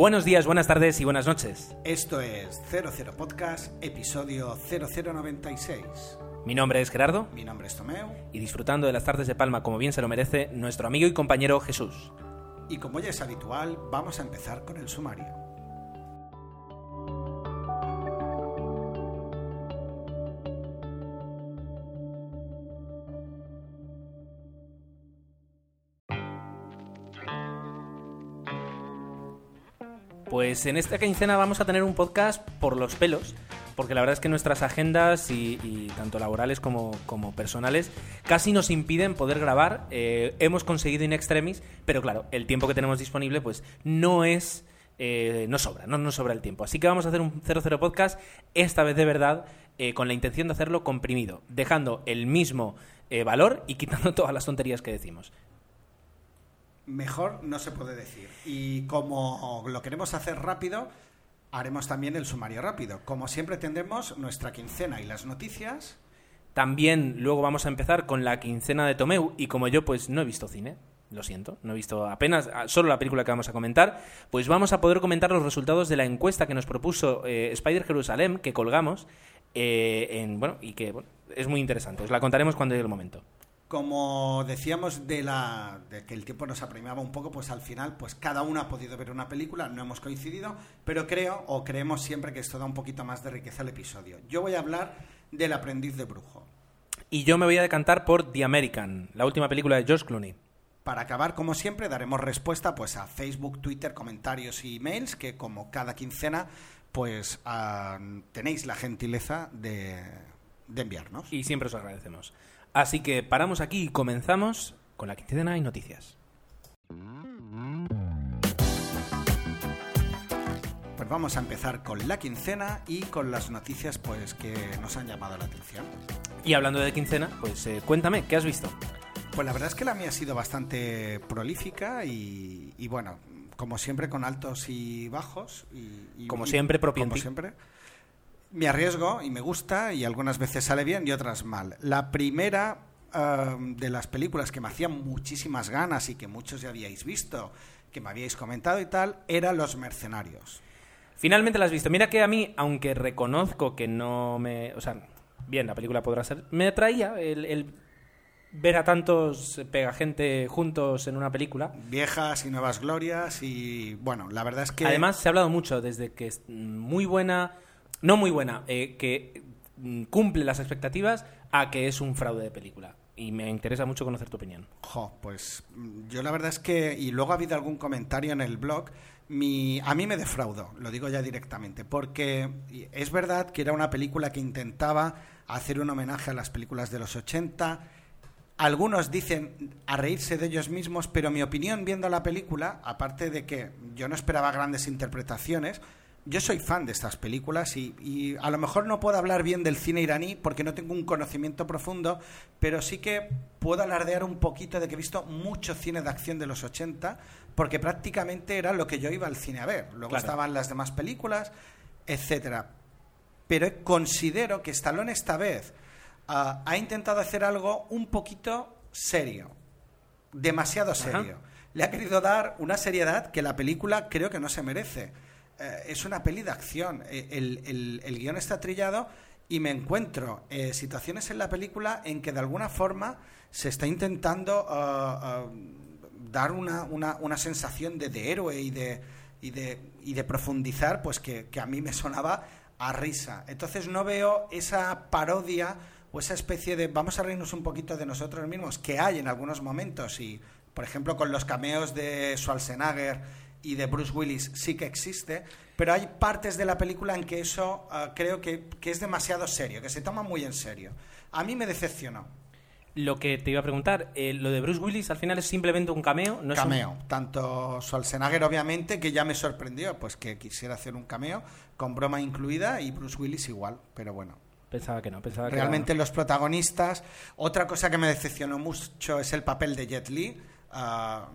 Buenos días, buenas tardes y buenas noches. Esto es 00 Podcast, episodio 0096. Mi nombre es Gerardo Mi nombre es Tomeu y disfrutando de las tardes de Palma como bien se lo merece nuestro amigo y compañero Jesús. y como ya es habitual, vamos a empezar con el sumario. Pues en esta quincena vamos a tener un podcast por los pelos, porque la verdad es que nuestras agendas, y, tanto laborales como, como personales, casi nos impiden poder grabar. Eh, hemos conseguido in extremis, pero claro, el tiempo que tenemos disponible pues no es... eh, no sobra, no nos sobra el tiempo. Así que vamos a hacer un 00 podcast, esta vez de verdad, eh, con la intención de hacerlo comprimido, dejando el mismo eh, valor y quitando todas las tonterías que decimos. Mejor no se puede decir. Y como lo queremos hacer rápido, haremos también el sumario rápido. Como siempre tendremos nuestra quincena y las noticias. También luego vamos a empezar con la quincena de Tomeu y como yo pues no he visto cine, lo siento, no he visto apenas ah, solo la película que vamos a comentar, pues vamos a poder comentar los resultados de la encuesta que nos propuso eh, Spider Jerusalem que colgamos eh, en bueno y que bueno, es muy interesante. Os la contaremos cuando llegue el momento. Como decíamos de, la, de que el tiempo nos apremiaba un poco, pues al final, pues cada uno ha podido ver una película, no hemos coincidido, pero creo o creemos siempre que esto da un poquito más de riqueza al episodio. Yo voy a hablar del aprendiz de brujo. Y yo me voy a decantar por The American, la última película de George Clooney. Para acabar, como siempre, daremos respuesta pues a Facebook, Twitter, comentarios y emails, que como cada quincena, pues ah, tenéis la gentileza de, de enviarnos. Y siempre os agradecemos. Así que paramos aquí y comenzamos con la quincena y noticias. Pues vamos a empezar con la quincena y con las noticias pues que nos han llamado la atención. Y hablando de quincena, pues eh, cuéntame, ¿qué has visto? Pues la verdad es que la mía ha sido bastante prolífica y, y bueno, como siempre con altos y bajos. Y, y- Como siempre, propio Como siempre. Me arriesgo y me gusta y algunas veces sale bien y otras mal. La primera eh, de las películas que me hacían muchísimas ganas y que muchos ya habíais visto, que me habíais comentado y tal, era Los Mercenarios. Finalmente la has visto. Mira que a mí, aunque reconozco que no me... O sea, bien, la película podrá ser... Me atraía el, el ver a tantos pegagente juntos en una película. Viejas y nuevas glorias y bueno, la verdad es que... Además, se ha hablado mucho desde que es muy buena... No muy buena, eh, que mm, cumple las expectativas a que es un fraude de película. Y me interesa mucho conocer tu opinión. Jo, pues mm, yo la verdad es que, y luego ha habido algún comentario en el blog, mi, a mí me defraudó, lo digo ya directamente, porque es verdad que era una película que intentaba hacer un homenaje a las películas de los 80. Algunos dicen a reírse de ellos mismos, pero mi opinión viendo la película, aparte de que yo no esperaba grandes interpretaciones, yo soy fan de estas películas y, y a lo mejor no puedo hablar bien del cine iraní porque no tengo un conocimiento profundo, pero sí que puedo alardear un poquito de que he visto mucho cine de acción de los 80 porque prácticamente era lo que yo iba al cine a ver. Luego Claro. estaban las demás películas, etcétera. Pero considero que Stallone esta vez ah, ha intentado hacer algo un poquito serio, demasiado serio. Le ha querido dar una seriedad que la película creo que no se merece. Eh, es una peli de acción. Eh, El, el- guion está trillado y me encuentro eh, situaciones en la película en que de alguna forma se está intentando ah, ah, dar una, una- una sensación de, de héroe y de, y de, y de profundizar, pues que, que a mí me sonaba a risa. Entonces no veo esa parodia o esa especie de vamos a reírnos un poquito de nosotros mismos que hay en algunos momentos y por ejemplo con los cameos de Schwarzenegger y de Bruce Willis sí que existe, pero hay partes de la película en que eso ah, creo que, que es demasiado serio, que se toma muy en serio. A mí me decepcionó. Lo que te iba a preguntar, eh, lo de Bruce Willis al final es simplemente un cameo, no es un- cameo. Tanto Schwarzenegger, obviamente, que ya me sorprendió, pues que quisiera hacer un cameo, con broma incluida, y Bruce Willis igual, pero bueno. Pensaba que no, pensaba que Realmente era- los protagonistas. Otra cosa que me decepcionó mucho es el papel de Jet Li. Ah,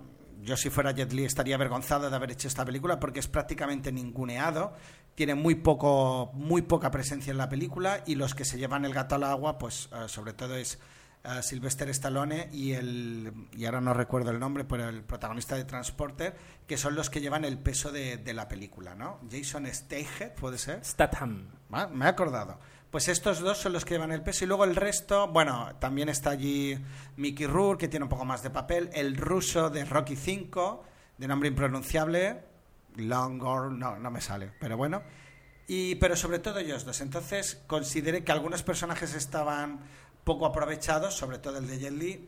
yo si fuera Jet Li estaría avergonzado de haber hecho esta película porque es prácticamente ninguneado. Tiene muy poco, muy poca presencia en la película y los que se llevan el gato al agua, pues ah, sobre todo es uh, Sylvester Stallone y el, y ahora no recuerdo el nombre, pero el protagonista de Transporter, que son los que llevan el peso de, de la película, ¿no? Jason Statham, ¿puede ser? Statham. Ah, me he acordado. Pues estos dos son los que llevan el peso y luego el resto, bueno, también está allí Mickey Rourke, que tiene un poco más de papel, el ruso de Rocky 5, de nombre impronunciable, Longor, no, no me sale, pero bueno. Y, pero sobre todo ellos dos. Entonces consideré que algunos personajes estaban poco aprovechados, sobre todo el de Jet.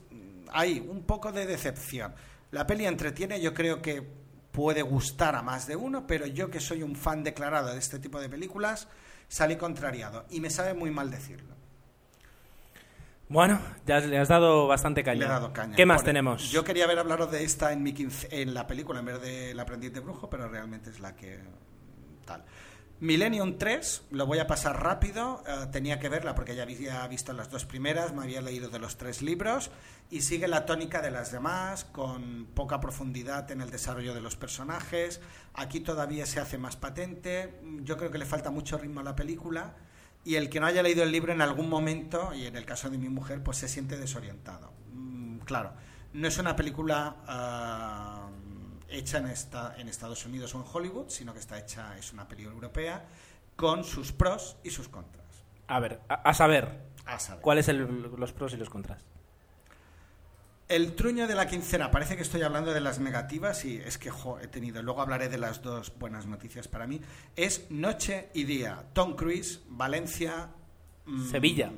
Hay un poco de decepción. La peli entretiene, yo creo que puede gustar a más de uno, pero yo que soy un fan declarado de este tipo de películas, salí contrariado y me sabe muy mal decirlo. Bueno, ya le has dado bastante caña. Le he dado caña. ¿Qué más Por- tenemos? Yo quería haber hablado de esta en, mi quince- en la película en vez de El aprendiz de brujo, pero realmente es la que tal. Millennium 3, lo voy a pasar rápido, eh, tenía que verla porque ya había visto las dos primeras, me había leído de los tres libros y sigue la tónica de las demás, con poca profundidad en el desarrollo de los personajes. Aquí todavía se hace más patente, yo creo que le falta mucho ritmo a la película y el que no haya leído el libro en algún momento, y en el caso de mi mujer, pues se siente desorientado. Mm, claro, no es una película ah, hecha en, esta, en Estados Unidos o en Hollywood, sino que está hecha, es una película europea, con sus pros y sus contras. A ver, a, a saber, A saber. ¿cuáles son los pros y los contras? El truño de la quincena, parece que estoy hablando de las negativas y es que jo, he tenido, luego hablaré de las dos buenas noticias para mí, es Noche y Día, Tom Cruise, Valencia... mm, Sevilla.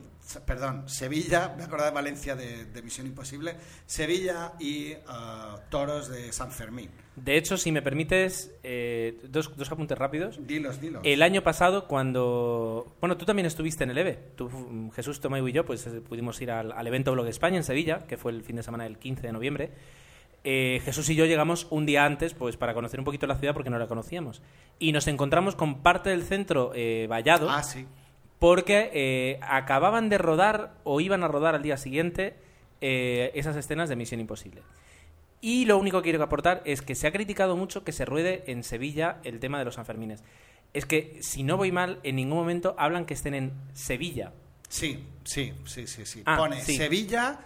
Perdón, Sevilla, me acordaba de Valencia de, de Misión Imposible, Sevilla y ah, Toros de San Fermín. De hecho, si me permites, eh, dos, dos apuntes rápidos. Dilos, dilos. El año pasado, cuando. Bueno, tú también estuviste en el EVE. Tú, Jesús, Tomayo y yo, pues eh, pudimos ir al, al evento Blog España en Sevilla, que fue el fin de semana del 15 de noviembre. Eh, Jesús y yo llegamos un día antes, pues para conocer un poquito la ciudad, porque no la conocíamos. Y nos encontramos con parte del centro eh, vallado, Ah, sí. Porque eh, acababan de rodar o iban a rodar al día siguiente eh, esas escenas de Misión Imposible. Y lo único que quiero aportar es que se ha criticado mucho que se ruede en Sevilla el tema de los Sanfermines. Es que, si no voy mal, en ningún momento hablan que estén en Sevilla. Sí, sí, sí, sí, sí. Ah, Pone sí. Sevilla,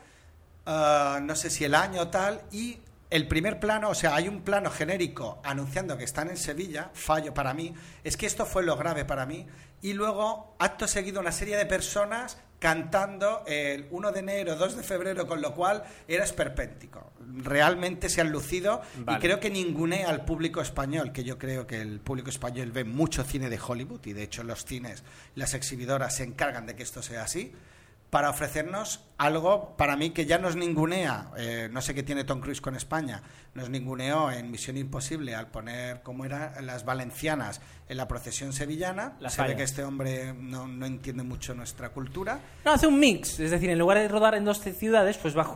ah, no sé si el año o tal, y el primer plano, o sea, hay un plano genérico anunciando que están en Sevilla, fallo para mí, es que esto fue lo grave para mí, y luego, acto seguido, una serie de personas cantando el 1 de enero, 2 de febrero, con lo cual era esperpéntico. Realmente se han lucido Vale. y creo que ningunea al público español, que yo creo que el público español ve mucho cine de Hollywood y de hecho los cines, las exhibidoras se encargan de que esto sea así, para ofrecernos algo para mí que ya nos ningunea, eh, no sé qué tiene Tom Cruise con España, nos ninguneó en Misión Imposible al poner como eran las valencianas en la procesión sevillana, Las se ve que este hombre no, no entiende mucho nuestra cultura. No, hace un mix. Es decir, en lugar de rodar en dos ciudades, pues va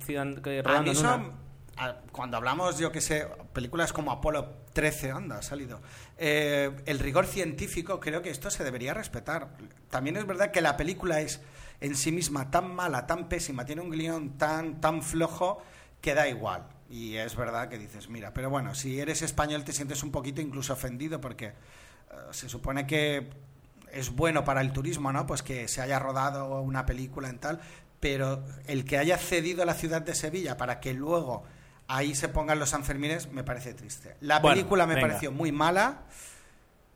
ciudad- rodando en una. a- cuando hablamos, yo que sé, películas como Apolo 13, anda, ha salido. eh, el rigor científico, creo que esto se debería respetar. También es verdad que la película es en sí misma tan mala, tan pésima, tiene un guion tan, tan flojo que da igual. Y es verdad que dices, mira, pero bueno, si eres español te sientes un poquito incluso ofendido porque eh, se supone que es bueno para el turismo, ¿no? Pues que se haya rodado una película en tal, pero el que haya cedido la ciudad de Sevilla para que luego ahí se pongan los Sanfermines me parece triste. La Bueno, película me venga. pareció muy mala.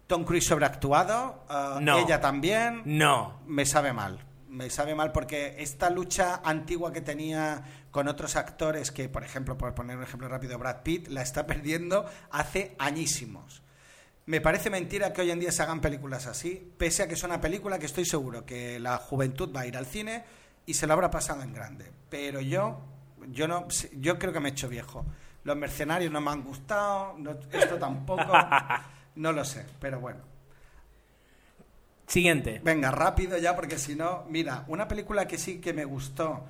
Tom Cruise sobreactuado, No. ella también. No. Me sabe mal. Me sabe mal porque esta lucha antigua que tenía con otros actores, que por ejemplo, por poner un ejemplo rápido, Brad Pitt, la está perdiendo hace añísimos. Me parece mentira que hoy en día se hagan películas así, pese a que es una película que estoy seguro que la juventud va a ir al cine y se lo habrá pasado en grande. Pero yo, yo no, yo creo que me he hecho viejo. Los mercenarios no me han gustado, no- esto tampoco, no lo sé, pero bueno. Siguiente. Venga, rápido ya, porque si no, mira, una película que sí que me gustó,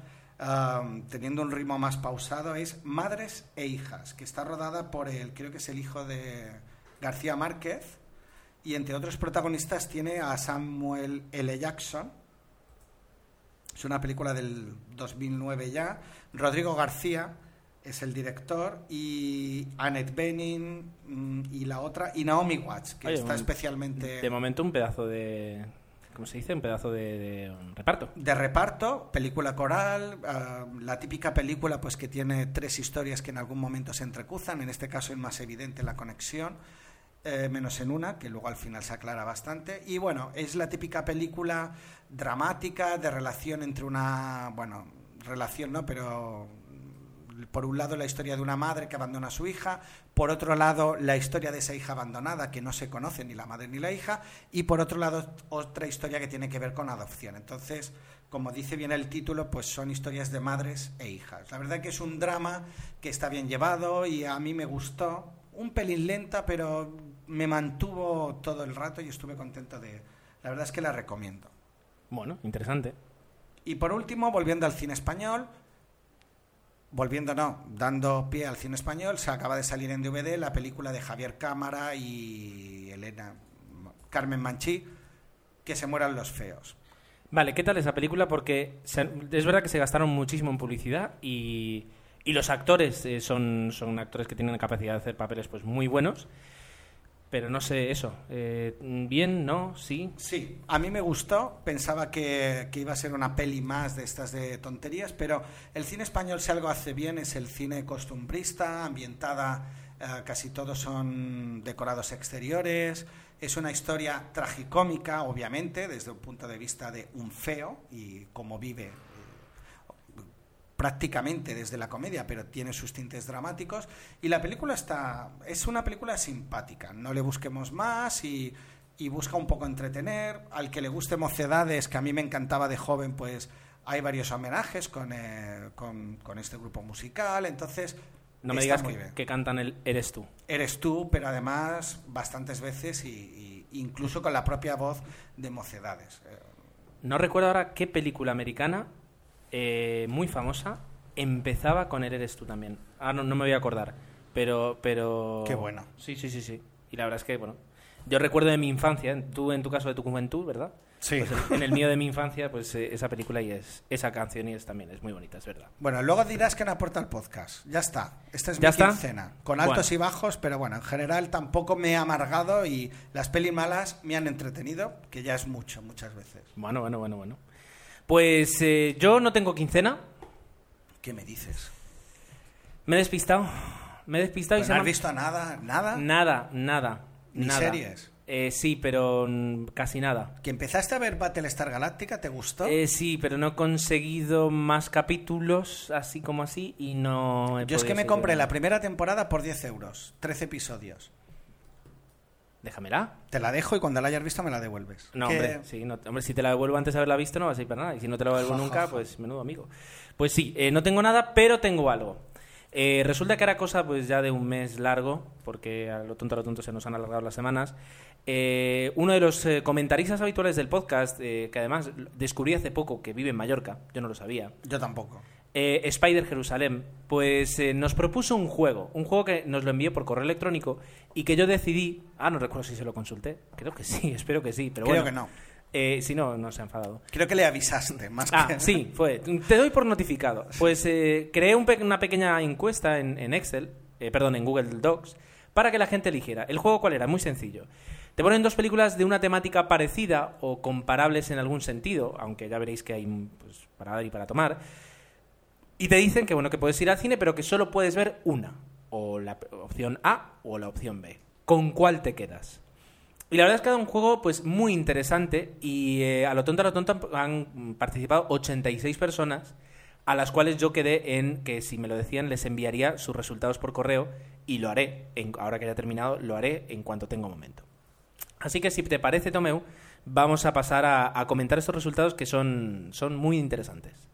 teniendo un ritmo más pausado, es Madres e Hijas, que está rodada por el, creo que es el hijo de García Márquez, y entre otros protagonistas tiene a Samuel L. Jackson. Es una película del 2009 ya. Rodrigo García es el director y Annette Bening mm, y la otra y Naomi Watts, que Oye, está especialmente De momento, un pedazo de. ¿cómo se dice? Un pedazo de, de reparto. De reparto, película coral, ah, la típica película pues que tiene tres historias que en algún momento se entrecruzan, en este caso es más evidente la conexión. Eh, menos en una, que luego al final se aclara bastante. Y bueno, es la típica película dramática de relación entre una, bueno, relación no, pero por un lado la historia de una madre que abandona a su hija, por otro lado la historia de esa hija abandonada que no se conoce ni la madre ni la hija, y por otro lado otra historia que tiene que ver con adopción. Entonces, como dice bien el título, pues son historias de madres e hijas. La verdad que es un drama que está bien llevado y a mí me gustó, un pelín lenta, pero me mantuvo todo el rato y estuve contento de... La verdad es que la recomiendo. Bueno, interesante. Y por último, volviendo al cine español, volviendo no, dando pie al cine español, se acaba de salir en DVD la película de Javier Cámara y Elena Carmen Manchí, que se mueran los feos. Vale, ¿qué tal esa película? Porque es verdad que se gastaron muchísimo en publicidad y, y los actores eh, son, son actores que tienen capacidad de hacer papeles pues muy buenos. Pero no sé, eso. Eh, ¿Bien? ¿No? ¿Sí? Sí, a mí me gustó. Pensaba que, que, iba a ser una peli más de estas de tonterías, pero el cine español, si algo hace bien, es el cine costumbrista, ambientada, eh, casi todos son decorados exteriores. Es una historia tragicómica, obviamente, desde un punto de vista de un feo y cómo vive prácticamente desde la comedia, pero tiene sus tintes dramáticos. Y la película está. Es una película simpática. No le busquemos más y, y busca un poco entretener. Al que le guste Mocedades, que a mí me encantaba de joven, pues hay varios homenajes con, eh, con, con este grupo musical. Entonces. No me digas que, que, cantan el Eres tú. Eres tú, pero además bastantes veces y, y incluso con la propia voz de Mocedades. No recuerdo ahora qué película americana eh, muy famosa, empezaba con el Eres tú también. Ah, no, no me voy a acordar. Pero, pero... Qué bueno. Sí, sí, sí, sí. Y la verdad es que, bueno, yo recuerdo de mi infancia, tú en tu caso de tu juventud, ¿verdad? Sí. Pues en el mío de mi infancia, pues eh, esa película y es esa canción y es también es muy bonita, es verdad. Bueno, luego dirás que no aporta el podcast. Ya está. Esta es mi quincena. Con altos bueno. y bajos, pero bueno, en general tampoco me he amargado y las peli malas me han entretenido, que ya es mucho, muchas veces. Bueno, bueno, bueno, bueno. Pues eh, yo no tengo quincena. ¿Qué me dices? Me he despistado. Me he despistado y se ¿No has visto nada? ¿Nada? Nada, nada. ¿Ni nada. series? Eh, sí, pero casi nada. ¿Que empezaste a ver Battlestar Galactica? ¿Te gustó? Eh, sí, pero no he conseguido más capítulos así como así y no... Yo es que me compré la primera temporada por 10 euros, 13 episodios. Déjamela. Te la dejo y cuando la hayas visto me la devuelves. No, hombre, sí, no, hombre, si te la devuelvo antes de haberla visto no vas a ir para nada. Y si no te la devuelvo nunca, pues menudo amigo. Pues sí, eh, no tengo nada, pero tengo algo. Eh, resulta que era cosa pues ya de un mes largo, porque a lo tonto a lo tonto se nos han alargado las semanas. Eh, uno de los eh, comentaristas habituales del podcast, eh, que además descubrí hace poco que vive en Mallorca, yo no lo sabía. Yo tampoco. Eh, Spider Jerusalén, pues eh, nos propuso un juego, un juego que nos lo envió por correo electrónico y que yo decidí, ah, no recuerdo si se lo consulté, creo que sí, espero que sí, pero Creo bueno, que no. eh, si no, no se ha enfadado. Creo que le avisaste, más Ah, que... sí, fue. Te doy por notificado. Pues eh, creé un pe- una pequeña encuesta en, en Excel, eh, perdón, en Google Docs, para que la gente eligiera. ¿El juego cuál era? Muy sencillo. Te ponen dos películas de una temática parecida o comparables en algún sentido, aunque ya veréis que hay pues, para dar y para tomar. Y te dicen que bueno que puedes ir al cine, pero que solo puedes ver una, o la opción A o la opción B. ¿Con cuál te quedas? Y la verdad es que ha dado un juego pues muy interesante y eh, a lo tonto a lo tonto han, participado 86 personas a las cuales yo quedé en que si me lo decían les enviaría sus resultados por correo y lo haré, en- ahora que haya terminado, lo haré en cuanto tenga momento. Así que si te parece, Tomeu, vamos a pasar a, a comentar estos resultados que son, son muy interesantes.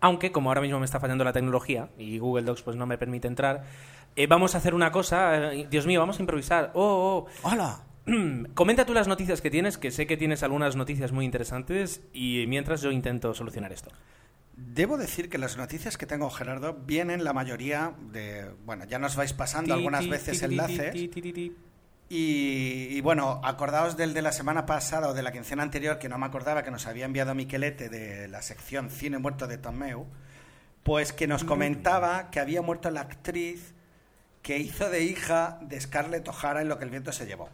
Aunque, como ahora mismo me está fallando la tecnología y Google Docs pues no me permite entrar, eh, vamos a hacer una cosa. eh, Dios mío, vamos a improvisar. Oh, oh. ¡Hola! Comenta tú las noticias que tienes, que sé que tienes algunas noticias muy interesantes y mientras yo intento solucionar esto. Debo decir que las noticias que tengo, Gerardo, vienen la mayoría de... Bueno, ya nos vais pasando algunas veces enlaces. Y bueno, acordaos del de la semana pasada o de la quincena anterior, que no me acordaba que nos había enviado Miquelete de la sección Cine Muerto de Tomeu, pues que nos comentaba que había muerto la actriz que hizo de hija de Scarlett O'Hara en Lo que el viento se llevó.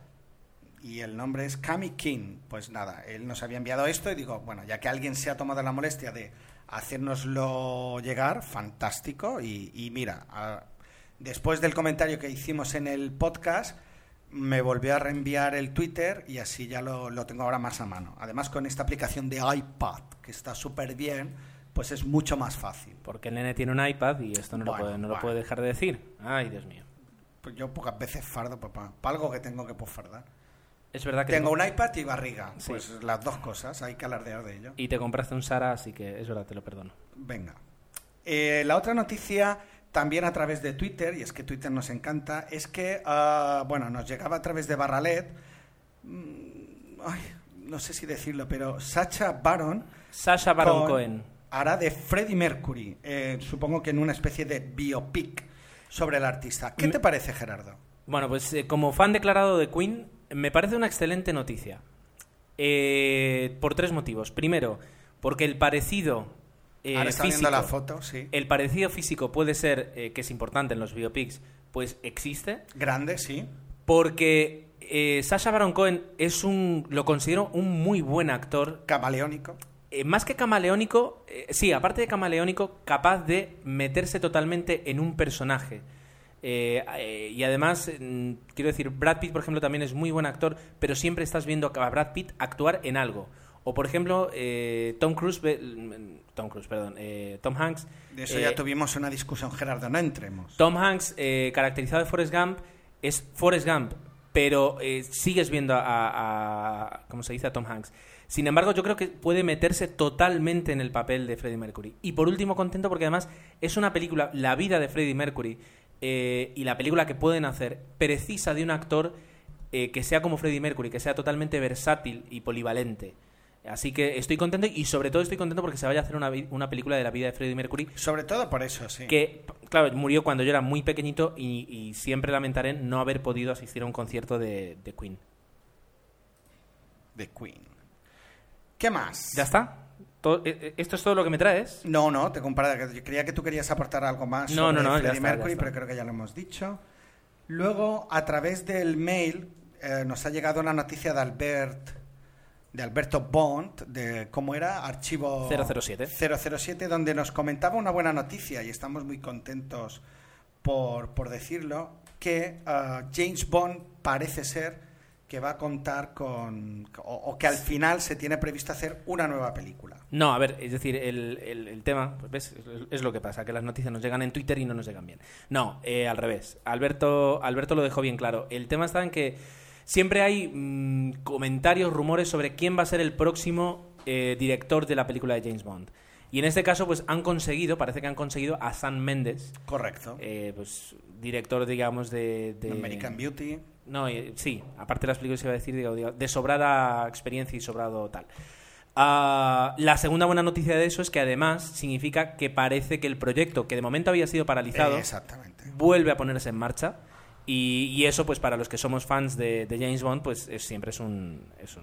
y el nombre es Cami King. Pues nada, él nos había enviado esto y digo, bueno, ya que alguien se ha tomado la molestia de hacérnoslo llegar, fantástico. Y, mira, después del comentario que hicimos en el podcast, me volvió a reenviar el Twitter y así ya lo, lo tengo ahora más a mano. Además, con esta aplicación de iPad, que está súper bien, pues es mucho más fácil. Porque el nene tiene un iPad y esto no, lo, puede, no lo puede dejar de decir. Ay, Dios mío. Pues yo pocas veces fardo para algo que tengo que fardar. Es verdad que... Tengo un iPad y barriga. Pues las dos cosas, hay que alardear de ello. Y te compraste un Sara, así que es verdad, te lo perdono. Venga. Eh, la otra noticia, también a través de Twitter, y es que Twitter nos encanta, es que, ah, bueno, nos llegaba a través de Barralet... Mm, ay, no sé si decirlo, pero Sacha Baron... Sacha Baron Cohen. Hará de Freddie Mercury, eh, supongo que en una especie de biopic sobre el artista. ¿Qué te parece, Gerardo? Bueno, pues eh, como fan declarado de Queen, me parece una excelente noticia. Eh, por tres motivos. Primero, porque el parecido eh, físico, la foto, sí. El parecido físico puede ser, eh, que es importante en los biopics, pues existe. Grande, sí. Porque Sasha Baron Cohen es un, lo considero un muy buen actor. Camaleónico. más que camaleónico, sí, aparte de camaleónico, capaz de meterse totalmente en un personaje. Eh, eh, y además, mm, quiero decir, Brad Pitt, por ejemplo, también es muy buen actor, pero siempre estás viendo a Brad Pitt actuar en algo. O, por ejemplo, eh, Tom Cruise, mm, Tom Cruise, perdón, Tom Hanks. De eso ya tuvimos una discusión, Gerardo, no entremos. Tom Hanks, caracterizado de Forrest Gump, es Forrest Gump, pero sigues viendo a, a, ¿cómo se dice?, a Tom Hanks. Sin embargo, yo creo que puede meterse totalmente en el papel de Freddie Mercury. Y por último, contento porque además es una película, la vida de Freddie Mercury, eh, y la película que pueden hacer precisa de un actor eh, que sea como Freddie Mercury, que sea totalmente versátil y polivalente. Así que estoy contento y sobre todo estoy contento porque se vaya a hacer una, una, película de la vida de Freddie Mercury. Sobre todo por eso, sí. Que, claro, murió cuando yo era muy pequeñito y, siempre lamentaré no haber podido asistir a un concierto de, de Queen. De Queen. ¿Qué más? ¿Ya está? Eh, eh, ¿Esto es todo lo que me traes? No, no, te comparaba. Creía que tú querías aportar algo más no, sobre no, no, Freddie Mercury, pero creo que ya lo hemos dicho. Luego, a través del mail, eh, nos ha llegado una noticia de Albert de Alberto Bond, de cómo era, archivo 007. 007, donde nos comentaba una buena noticia, y estamos muy contentos por, por decirlo, que James Bond parece ser que va a contar con. O, que al final se tiene previsto hacer una nueva película. No, a ver, es decir, el, el, tema, pues ves, es, lo que pasa, que las noticias nos llegan en Twitter y no nos llegan bien. No, eh, al revés. Alberto, Alberto lo dejó bien claro. El tema está en que siempre hay mm, comentarios, rumores sobre quién va a ser el próximo eh, director de la película de James Bond. Y en este caso, pues han conseguido, parece que han conseguido a Sam Mendes. Correcto. Eh, pues director, digamos, de, de... American Beauty. No, sí, aparte de las películas se iba a decir, digo, de sobrada experiencia y sobrado tal. Ah, la segunda buena noticia de eso es que además significa que parece que el proyecto, que de momento había sido paralizado, vuelve a ponerse en marcha. Y, eso, pues para los que somos fans de, James Bond, pues siempre es, un, es,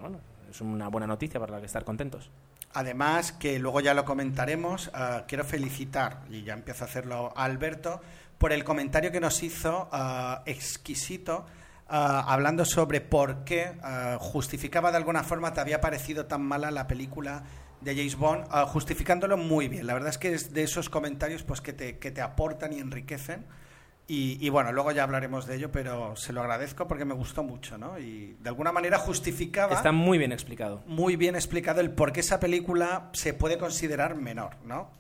es una buena noticia para la que estar contentos. Además, que luego ya lo comentaremos, ah, quiero felicitar, y ya empiezo a hacerlo Alberto, por el comentario que nos hizo ah, exquisito Ah, hablando sobre por qué ah, justificaba de alguna forma te había parecido tan mala la película de James Bond, ah, justificándolo muy bien. La verdad es que es de esos comentarios pues que te, que te aportan y enriquecen. Y, bueno, luego ya hablaremos de ello, pero se lo agradezco porque me gustó mucho, ¿no? Y de alguna manera justificaba... Está muy bien explicado. Muy bien explicado el por qué esa película se puede considerar menor, ¿no?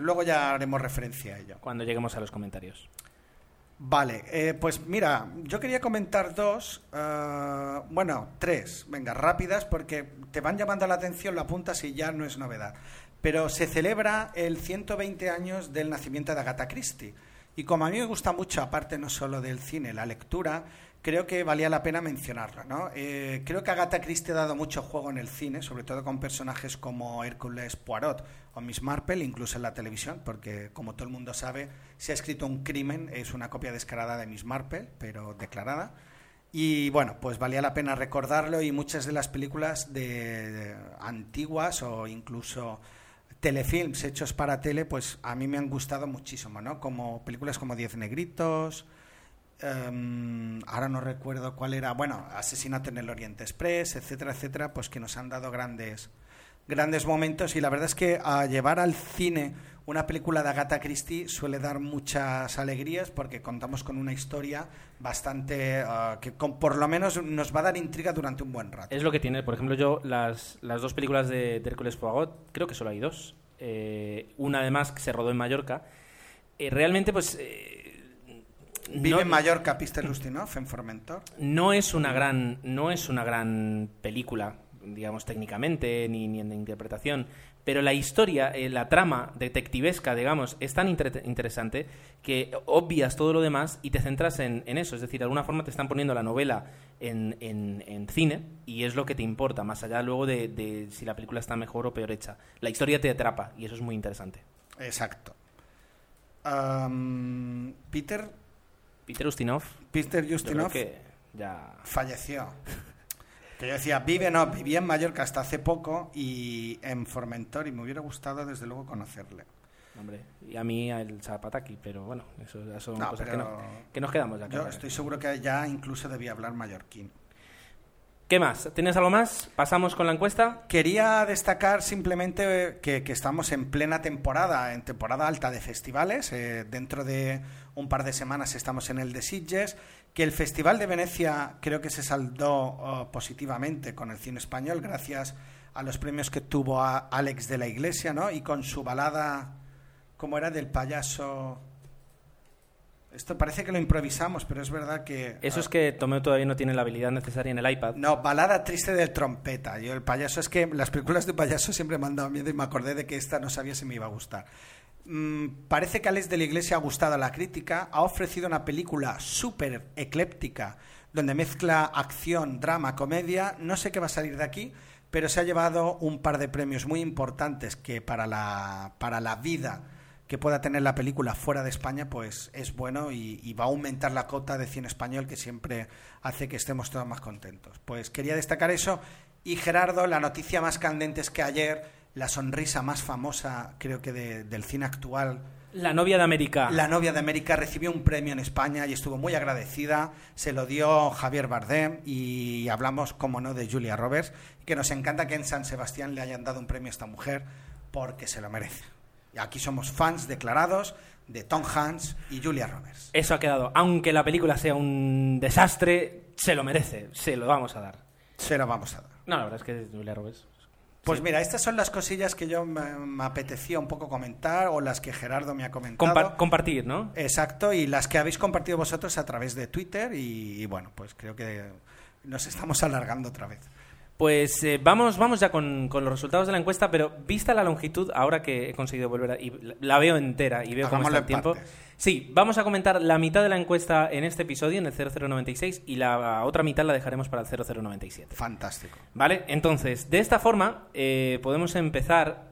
luego ya haremos referencia a ello. Cuando lleguemos a los comentarios. Vale, eh, pues mira, yo quería comentar dos, eh, bueno, tres, venga, rápidas, porque te van llamando la atención, la apuntas y ya no es novedad. Pero se celebra el 120 años del nacimiento de Agatha Christie. Y como a mí me gusta mucho, aparte no solo del cine, la lectura, creo que valía la pena mencionarla. ¿no? Eh, creo que Agatha Christie ha dado mucho juego en el cine, sobre todo con personajes como Hércules Poirot o Miss Marple, incluso en la televisión, porque como todo el mundo sabe, se ha escrito un crimen, es una copia descarada de Miss Marple, pero declarada. Y bueno, pues valía la pena recordarlo y muchas de las películas de, antiguas o incluso telefilms hechos para tele, pues a mí me han gustado muchísimo, ¿no? Como películas como Diez Negritos, em, ahora no recuerdo cuál era, bueno, Asesinato en el Oriente Express, etcétera, etcétera, pues que nos han dado grandes, grandes momentos y la verdad es que a llevar al cine una película de Agatha Christie suele dar muchas alegrías porque contamos con una historia bastante ah, que con- por lo menos nos va a dar intriga durante un buen rato. Es lo que tiene, por ejemplo, yo las, las dos películas de, de Hércules Poirot, creo que solo hay dos. Eh, una además que se rodó en Mallorca. Eh, realmente, pues... eh, Vive no- en Mallorca Pister Ustinov, en Formentor. no es una gran no es una gran película digamos técnicamente ni, ni en interpretación pero la historia eh, la trama detectivesca digamos es tan inter- interesante que obvias todo lo demás y te centras en, en eso es decir de alguna forma te están poniendo la novela en, en- en cine y es lo que te importa más allá luego de, de si la película está mejor o peor hecha la historia te atrapa y eso es muy interesante Exacto. Am, Peter, Peter Ustinov Peter yo creo Ustinov que ya falleció. Que yo decía, vive, no, vivía en Mallorca hasta hace poco y en Formentor y me hubiera gustado desde luego conocerle. hombre y a mí el Zapataki pero bueno eso ya son No, cosas que, no- que nos quedamos ya yo estoy seguro que ya incluso debía hablar mallorquín. ¿Qué más? ¿Tienes algo más? ¿Pasamos con la encuesta? Quería destacar simplemente que, estamos en plena temporada, en temporada alta de festivales. eh, dentro de un par de semanas estamos en el de Sitges. Que el Festival de Venecia creo que se saldó oh, positivamente con el cine español, gracias a los premios que tuvo Alex de la Iglesia, ¿no? Y con su balada, ¿cómo era? Del payaso. Esto parece que lo improvisamos, pero es verdad que. Eso ah, es que Tomeo todavía no tiene la habilidad necesaria en el iPad. no, balada triste del trompeta. Yo el payaso es que las películas de payaso siempre me han dado miedo y me acordé de que esta no sabía si me iba a gustar. Mm, parece que Alex de la Iglesia ha gustado a la crítica, ha ofrecido una película súper ecléptica donde mezcla acción, drama, comedia. No sé qué va a salir de aquí, pero se ha llevado un par de premios muy importantes que para la, para la vida que pueda tener la película fuera de España, pues es bueno y, y va a aumentar la cota de cine español que siempre hace que estemos todos más contentos. Pues quería destacar eso. Y Gerardo, la noticia más candente es que ayer la sonrisa más famosa, creo que de- del cine actual, La novia de América. la novia de América recibió un premio en España y estuvo muy agradecida. Se lo dio Javier Bardem y hablamos, como no, de Julia Roberts, que nos encanta que en San Sebastián le hayan dado un premio a esta mujer porque se lo merece. Y aquí somos fans declarados de Tom Hanks y Julia Roberts. Eso ha quedado. Aunque la película sea un desastre, se lo merece. Se lo vamos a dar. Se lo vamos a dar. No, la verdad es que Julia Roberts. Pues Sí. mira, estas son las cosillas que yo me, me apetecía un poco comentar o las que Gerardo me ha comentado. Compa- compartir, ¿no? Exacto, y las que habéis compartido vosotros a través de Twitter y, y bueno, pues creo que nos estamos alargando otra vez. Pues eh, vamos, vamos ya con, con los resultados de la encuesta, pero vista la longitud, ahora que he conseguido volver a, y la- veo entera y veo cómo Hagámoslo está el tiempo. partes. Sí, vamos a comentar la mitad de la encuesta en este episodio, en el 0096, y la otra mitad la dejaremos para el 0097. Fantástico. ¿Vale? Entonces, de esta forma, eh, podemos empezar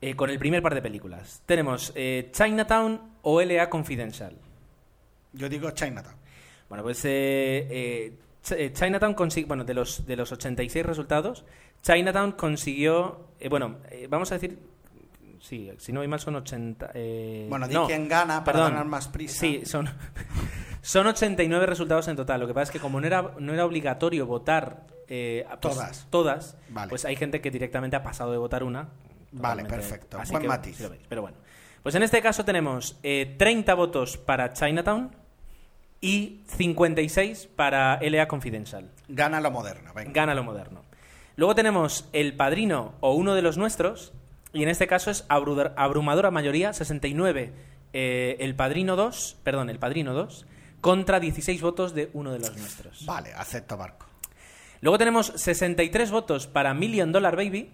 eh, con el primer par de películas. Tenemos Chinatown o LA Confidential. Yo digo Chinatown. Bueno, pues Chinatown consiguió, bueno, de los, de los 86 resultados, Chinatown consiguió, eh, bueno, eh, vamos a decir, sí, si no voy mal son 80... eh, Bueno, di no, quién gana para perdón, ganar más prisa. Sí, son, son 89 resultados en total. Lo que pasa es que como no era, no era obligatorio votar eh, pues, Todas. todas Vale. pues hay gente que directamente ha pasado de votar una. Vale, perfecto. Así Buen que, matiz. veis, pero bueno. Pues en este caso tenemos eh, 30 votos para Chinatown y 56 para LA Confidential. Gana lo moderno. Venga. Gana lo moderno. Luego tenemos El Padrino o uno de los nuestros, y en este caso es abru- abrumadora mayoría, 69 eh, El Padrino 2, perdón, El Padrino 2, contra 16 votos de uno de los nuestros. Vale, acepto barco. Luego tenemos 63 votos para Million Dollar Baby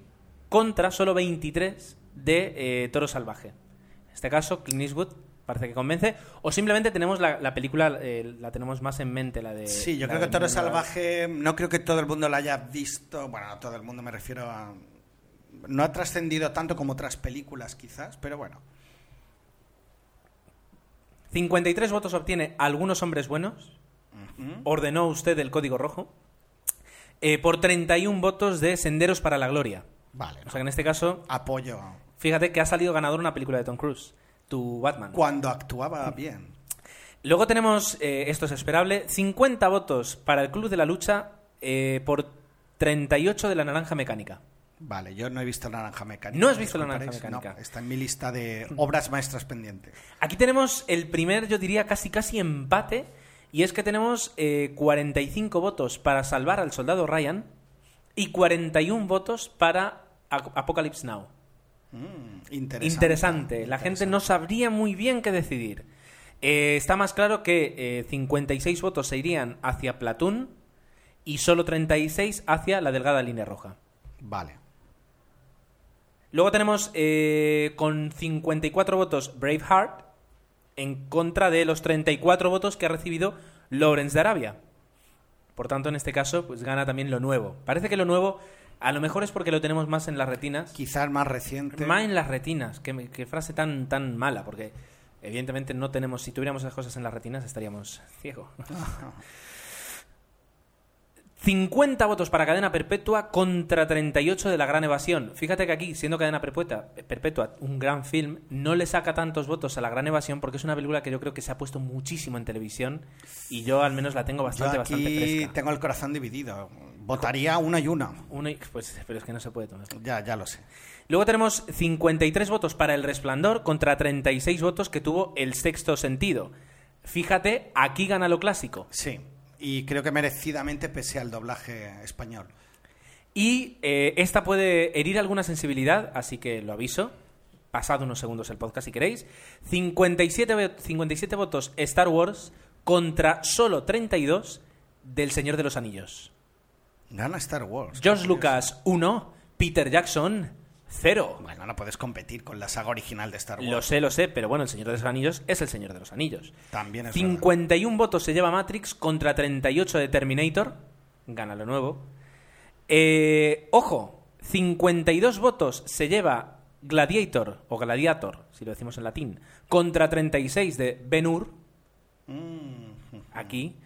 contra solo 23 de eh, Toro Salvaje. En este caso, Clint Eastwood parece que convence. O simplemente tenemos la, la película, eh, la tenemos más en mente, la de... Sí, yo creo que Toro Salvaje, no creo que todo el mundo la haya visto. Bueno, no todo el mundo me refiero a. No ha trascendido tanto como otras películas, quizás, pero bueno. 53 votos obtiene Algunos Hombres Buenos. Ordenó usted el código rojo. eh, por 31 votos de Senderos para la Gloria. Vale, O sea que en este caso, apoyo. fíjate que ha salido ganador una película de Tom Cruise, tu Batman. Cuando actuaba bien. Luego tenemos, eh, esto es esperable, 50 votos para el Club de la Lucha eh, por 38 de la Naranja Mecánica. Vale, yo no he visto Naranja Mecánica. ¿No has visto La. Naranja Mecánica? No, está en mi lista de obras maestras pendientes. Aquí tenemos el primer, yo diría, casi casi empate. Y es que tenemos eh, 45 votos para salvar al soldado Ryan y 41 votos para Ap- Apocalypse Now. Mm, interesante. Interesante. La gente no sabría muy bien qué decidir. Eh, está más claro que eh, 56 votos se irían hacia Platoon y solo 36 hacia la delgada línea roja. Vale. Luego tenemos eh, con 54 votos Braveheart en contra de los 34 votos que ha recibido Lawrence de Arabia. Por tanto, en este caso, pues gana también lo nuevo. Parece que lo nuevo, a lo mejor es porque lo tenemos más en las retinas. Quizás más reciente. Más en las retinas. Qué, qué frase tan, tan mala, porque evidentemente no tenemos. Si tuviéramos esas cosas en las retinas, estaríamos ciegos. 50 votos para cadena perpetua contra 38 de la gran evasión. Fíjate que aquí, siendo cadena perpetua, perpetua un gran film, no le saca tantos votos a la gran evasión porque es una película que yo creo que se ha puesto muchísimo en televisión y yo al menos la tengo Yo bastante, bastante aquí fresca. tengo el corazón dividido. Votaría una y una. Uno y- pues, pero es que no se puede tomar. Ya, ya lo sé. Luego tenemos 53 votos para El Resplandor contra 36 votos que tuvo El Sexto Sentido. Fíjate, aquí gana lo clásico. Sí. Y creo que merecidamente pese al doblaje español. Y eh, esta puede herir alguna sensibilidad, así que lo aviso. Pasad unos segundos el podcast si queréis. 57, ve- 57 votos Star Wars contra solo 32 del Señor de los Anillos. Gana Star Wars. George Lucas 1, Peter Jackson 0. Bueno, no puedes competir con la saga original de Star Wars. Lo sé, lo sé, pero bueno, el Señor de los Anillos es el Señor de los Anillos. También es 51 votos se lleva Matrix contra 38 de Terminator. Gana lo nuevo. Eh, ojo, 52 votos se lleva Gladiator, o Gladiator, si lo decimos en latín, contra 36 de Ben Hur, verdad. Mm. aquí.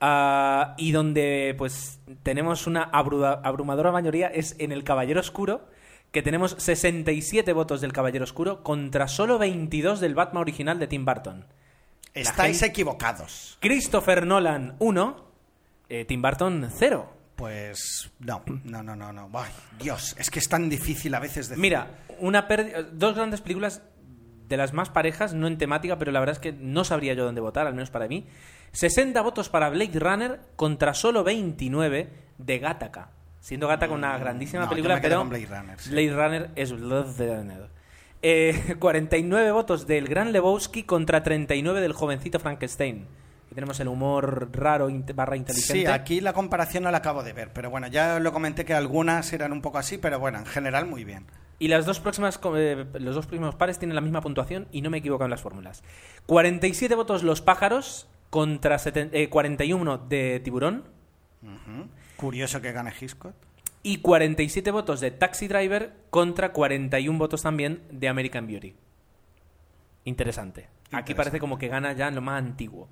Ah, y donde pues tenemos una abru- abrumadora mayoría es en el Caballero Oscuro, que tenemos 67 votos del Caballero Oscuro contra solo 22 del Batman original de Tim Burton. Estáis gente- equivocados. Christopher Nolan 1, eh, Tim Burton 0. Pues no, no, no, no, no. Ay, Dios, es que es tan difícil a veces decir. Mira, una pérdida- dos grandes películas de las más parejas, no en temática, pero la verdad es que no sabría yo dónde votar, al menos para mí. 60 votos para Blade Runner contra solo 29 de Gattaca. Siendo Gattaca una grandísima no, película, pero con Blade Runner, sí. Blade Runner es Blade Runner. Eh, 49 votos del Gran Lebowski contra 39 del jovencito Frankenstein. Aquí tenemos el humor raro barra inteligente. Sí, aquí la comparación no la acabo de ver, pero bueno, ya lo comenté que algunas eran un poco así, pero bueno, en general muy bien. Y las dos próximas, eh, los dos próximos pares tienen la misma puntuación y no me equivoco en las fórmulas. 47 votos los pájaros contra seten- eh, 41 de tiburón Ujú. Curioso que gane Hitchcock. y 47 votos de Taxi Driver contra 41 votos también de American Beauty. Interesante. Aquí parece como que gana ya en lo más antiguo.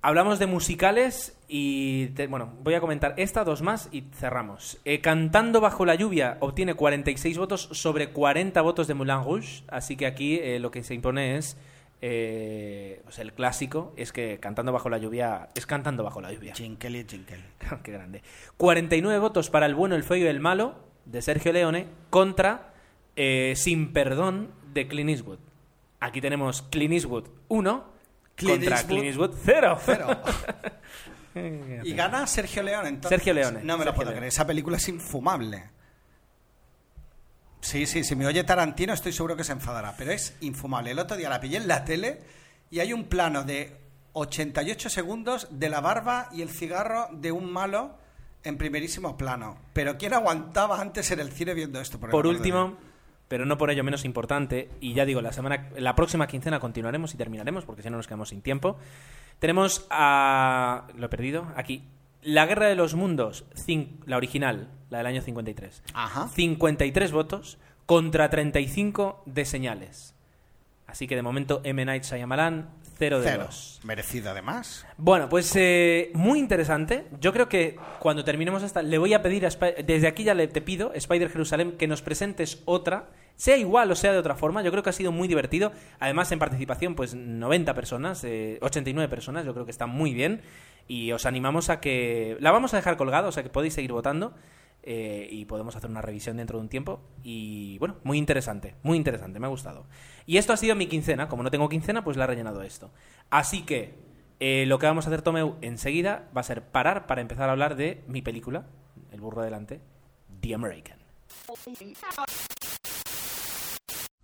Hablamos de musicales y, te- bueno, voy a comentar esta, dos más y cerramos. Eh, Cantando bajo la lluvia obtiene 46 votos sobre 40 votos de Moulin Rouge, así que aquí eh, lo que se impone es, eh, el clásico es que Cantando bajo la lluvia es Cantando bajo la lluvia. Chinkeli, Chinkeli. Qué grande. 49 votos para el bueno, el feo y el malo de Sergio Leone contra eh, Sin perdón de Clint Eastwood. Aquí tenemos Clint Eastwood 1 Clint contra Eastwood Clint Eastwood 0. Cero. y gana Sergio Leone, entonces. Sergio Leone, No me lo puedo Leone. creer. Esa película es infumable. Sí, sí, si me oye Tarantino estoy seguro que se enfadará, pero es infumable. El otro día la pillé en la tele y hay un plano de 88 segundos de la barba y el cigarro de un malo en primerísimo plano. Pero ¿quién aguantaba antes en el cine viendo esto? Por de último, pero no por ello menos importante, y ya digo, la semana la próxima quincena continuaremos y terminaremos porque si no nos quedamos sin tiempo. Tenemos a lo he perdido aquí. La Guerra de los Mundos, la original, la del año 53. Ajá. 53 votos contra 35 de señales. Así que de momento M. Night Shyamalan, 0 de Cero. 2. Merecido además. Bueno, pues eh, muy interesante. Yo creo que cuando terminemos esta, le voy a pedir, a Spi- desde aquí ya le te pido, Spider Jerusalén, que nos presentes otra sea igual o sea de otra forma, yo creo que ha sido muy divertido. Además, en participación, pues 90 personas, 89 eh, personas, yo creo que está muy bien. Y os animamos a que... La vamos a dejar colgada, o sea que podéis seguir votando. Eh, y podemos hacer una revisión dentro de un tiempo. Y bueno, muy interesante, muy interesante, me ha gustado. Y esto ha sido mi quincena. Como no tengo quincena, pues la he rellenado esto. Así que eh, lo que vamos a hacer, Tomeu, enseguida va a ser parar para empezar a hablar de mi película, El burro adelante, The American.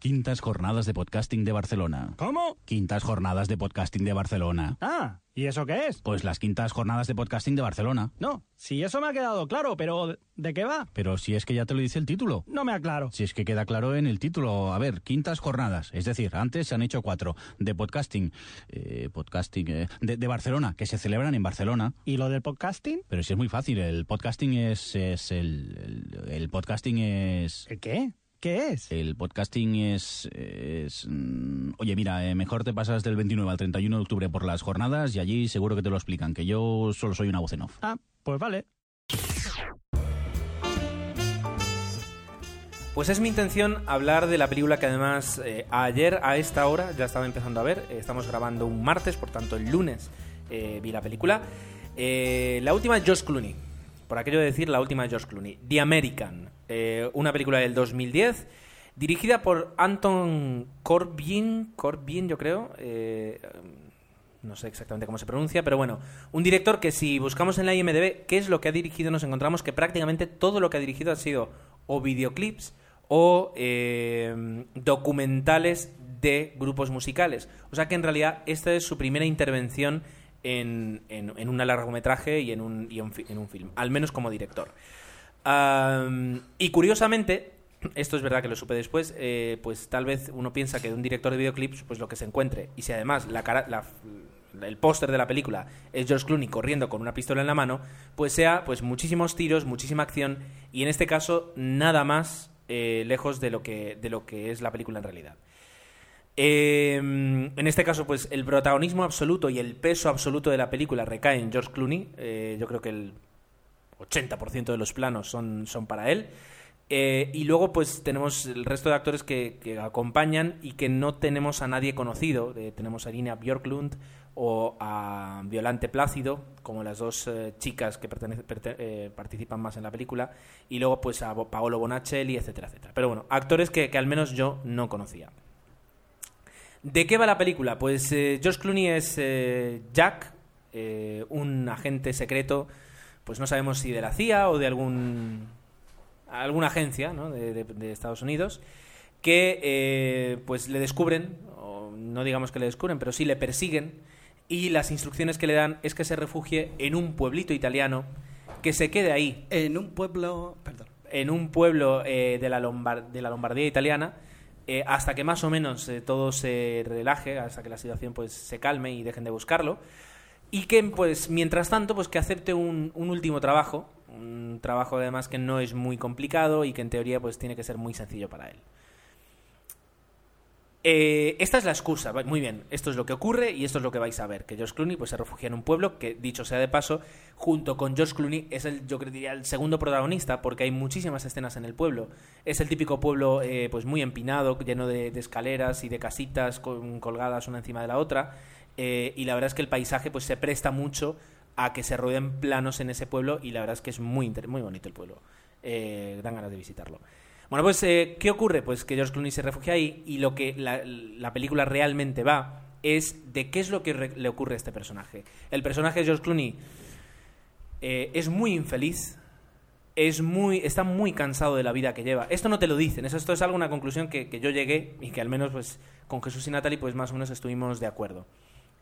Quintas Jornadas de Podcasting de Barcelona. ¿Cómo? Quintas Jornadas de Podcasting de Barcelona. Ah, ¿y eso qué es? Pues las Quintas Jornadas de Podcasting de Barcelona. No, si eso me ha quedado claro, pero ¿de qué va? Pero si es que ya te lo dice el título. No me aclaro. Si es que queda claro en el título. A ver, Quintas Jornadas. Es decir, antes se han hecho cuatro de podcasting. Eh, podcasting. Eh, de, Barcelona, que se celebran en Barcelona. ¿Y lo del podcasting? Pero si es muy fácil. El podcasting es. es el, el, el podcasting es. ¿El qué? ¿Qué es? El podcasting es... Mm, oye, mira, eh, mejor te pasas del 29 al 31 de octubre por las jornadas y allí seguro que te lo explican, que yo solo soy una voz en off. Ah, pues vale. Pues es mi intención hablar de la película que además eh, ayer a esta hora ya estaba empezando a ver. Eh, estamos grabando un martes, por tanto el lunes vi la película. la última de Josh Clooney. Por aquello de decir la última de Josh Clooney. The American. Eh, una película del 2010, dirigida por Anton Corbin, yo creo, eh, no sé exactamente cómo se pronuncia, pero bueno, un director que si buscamos en la IMDB qué es lo que ha dirigido, nos encontramos que prácticamente todo lo que ha dirigido ha sido o videoclips o eh, documentales de grupos musicales. O sea que en realidad esta es su primera intervención en, en, un largometraje y, en un, y en un film, al menos como director y curiosamente, esto es verdad que lo supe después, eh, pues tal vez uno piensa que de un director de videoclips, pues lo que se encuentre, y si además la el póster de la película es George Clooney corriendo con una pistola en la mano, pues sea pues muchísimos tiros, muchísima acción, y en este caso nada más eh, lejos de lo, que, de lo que es la película en realidad. Em, en este caso, pues el protagonismo absoluto y el peso absoluto de la película recae en George Clooney. Eh, yo creo que el 80% de los planos son, son para él. Eh, y luego pues tenemos el resto de actores que, acompañan y que no tenemos a nadie conocido. Eh, tenemos a Irina Björklund o a Violante Plácido, como las dos eh, chicas que participan más en la película. Y luego pues a Paolo Bonacelli, etcétera, etcétera. Pero bueno, actores que, que al menos yo no conocía. ¿De qué va la película? Pues George Clooney es Jack, un agente secreto pues no sabemos si de la CIA o de algún alguna agencia de, Estados Unidos que eh, pues le descubren o no digamos que le descubren pero sí le persiguen y las instrucciones que le dan es que se refugie en un pueblito italiano que se quede ahí. En un pueblo perdón. En un pueblo eh, de, la de la Lombardía italiana eh, hasta que más o menos todo se relaje hasta que la situación pues se calme y dejen de buscarlo y que pues mientras tanto pues que acepte un, último trabajo un trabajo además que no es muy complicado y que en teoría pues tiene que ser muy sencillo para él. Eh, esta es la excusa, muy bien, esto es lo que ocurre y esto es lo que vais a ver, que George Clooney pues se refugia en un pueblo que, dicho sea de paso, junto con George Clooney es el, yo diría, el segundo protagonista porque hay muchísimas escenas en el pueblo. Es el típico pueblo eh, pues muy empinado, lleno de, de, escaleras y de casitas colgadas una encima de la otra eh, y la verdad es que el paisaje pues se presta mucho a que se rodeen planos en ese pueblo y la verdad es que es muy, muy bonito el pueblo. Eh, dan ganas de visitarlo. Bueno, pues, eh, ¿qué ocurre? Pues que George Clooney se refugia ahí y lo que la, película realmente va es de qué es lo que le ocurre a este personaje. El personaje de George Clooney es muy infeliz, es muy, está muy cansado de la vida que lleva. Esto no te lo dicen, esto es algo, una conclusión que, que yo llegué y que al menos pues con Jesús y Natalie pues más o menos estuvimos de acuerdo.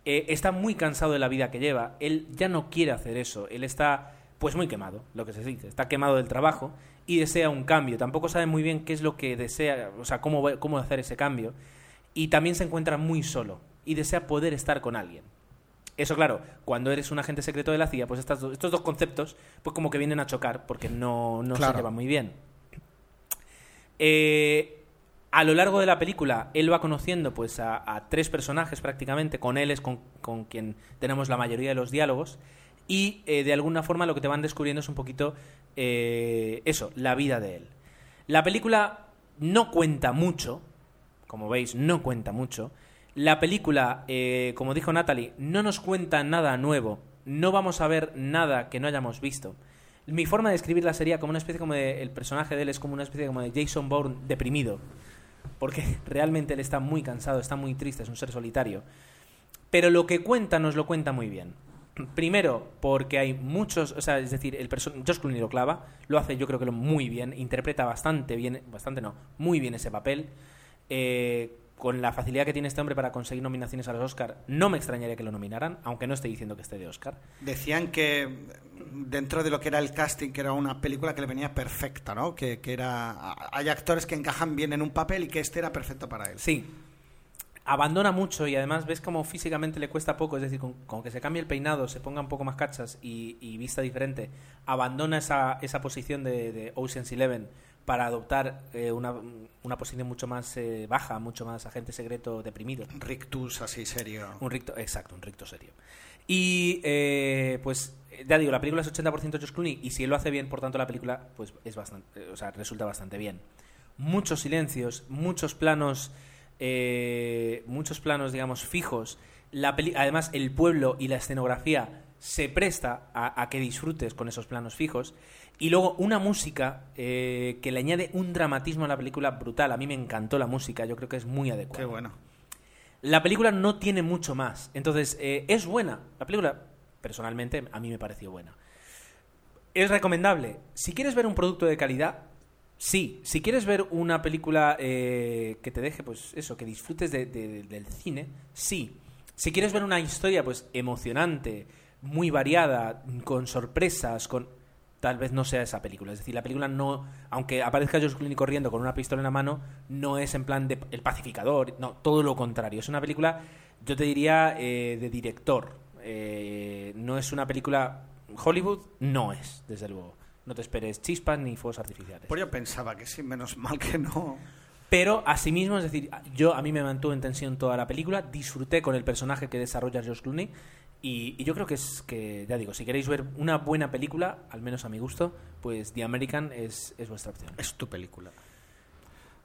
Eh, está muy cansado de la vida que lleva. Él ya no quiere hacer eso. Él está, pues, muy quemado, lo que se dice. Está quemado del trabajo y desea un cambio. Tampoco sabe muy bien qué es lo que desea, o sea, cómo, cómo hacer ese cambio. Y también se encuentra muy solo y desea poder estar con alguien. Eso, claro, cuando eres un agente secreto de la CIA, pues estos dos conceptos, pues como que vienen a chocar porque no, no se llevan muy bien. Eh, a lo largo de la película, él va conociendo pues a, tres personajes prácticamente, con él es con, quien tenemos la mayoría de los diálogos, y eh, de alguna forma lo que te van descubriendo es un poquito eh, eso, la vida de él. La película no cuenta mucho, como veis, no cuenta mucho. La película, eh, como dijo Natalie, no nos cuenta nada nuevo, no vamos a ver nada que no hayamos visto. Mi forma de escribirla sería como una especie como de... El personaje de él es como una especie como de Jason Bourne deprimido. Porque realmente él está muy cansado, está muy triste, es un ser solitario. Pero lo que cuenta nos lo cuenta muy bien. Primero, porque hay muchos, o sea, es decir, el Josh Clooney lo clava, lo hace yo creo que lo muy bien, interpreta bastante bien, bastante no, muy bien ese papel. Eh, con la facilidad que tiene este hombre para conseguir nominaciones a los Oscar, no me extrañaría que lo nominaran, aunque no estoy diciendo que esté de Oscar. Decían que dentro de lo que era el casting, que era una película que le venía perfecta, ¿no? Que, que era hay actores que encajan bien en un papel y que este era perfecto para él. Sí. Abandona mucho y además ves como físicamente le cuesta poco, es decir, con, con que se cambie el peinado, se ponga un poco más cachas y, y vista diferente, abandona esa, esa posición de, de Ocean's Eleven para adoptar eh, una, una posición mucho más eh, baja, mucho más agente secreto deprimido. Un rictus así serio. Un ricto, exacto, un ricto serio. Y eh, pues ya digo, la película es 80% Josh Clooney y si él lo hace bien, por tanto la película pues es bastante, eh, o sea, resulta bastante bien. Muchos silencios, muchos planos, eh, muchos planos, digamos, fijos. La peli- además, el pueblo y la escenografía se presta a, a que disfrutes con esos planos fijos. Y luego una música eh, que le añade un dramatismo a la película brutal. A mí me encantó la música, yo creo que es muy adecuada. Qué bueno. La película no tiene mucho más. Entonces, eh, es buena. La película, personalmente, a mí me pareció buena. ¿Es recomendable? Si quieres ver un producto de calidad, sí. Si quieres ver una película eh, que te deje, pues eso, que disfrutes de- de- del cine, sí. Si quieres ver una historia, pues emocionante, muy variada, con sorpresas, con tal vez no sea esa película. Es decir, la película no, aunque aparezca George Clooney corriendo con una pistola en la mano, no es en plan de el pacificador, no, todo lo contrario. Es una película, yo te diría, eh, de director. Eh, no es una película Hollywood, no es, desde luego. No te esperes chispas ni fuegos artificiales. Pues yo pensaba que sí, menos mal que no. Pero asimismo, es decir, yo a mí me mantuvo en tensión toda la película, disfruté con el personaje que desarrolla George Clooney y, y yo creo que es que, ya digo, si queréis ver una buena película, al menos a mi gusto, pues The American es, es vuestra opción. Es tu película.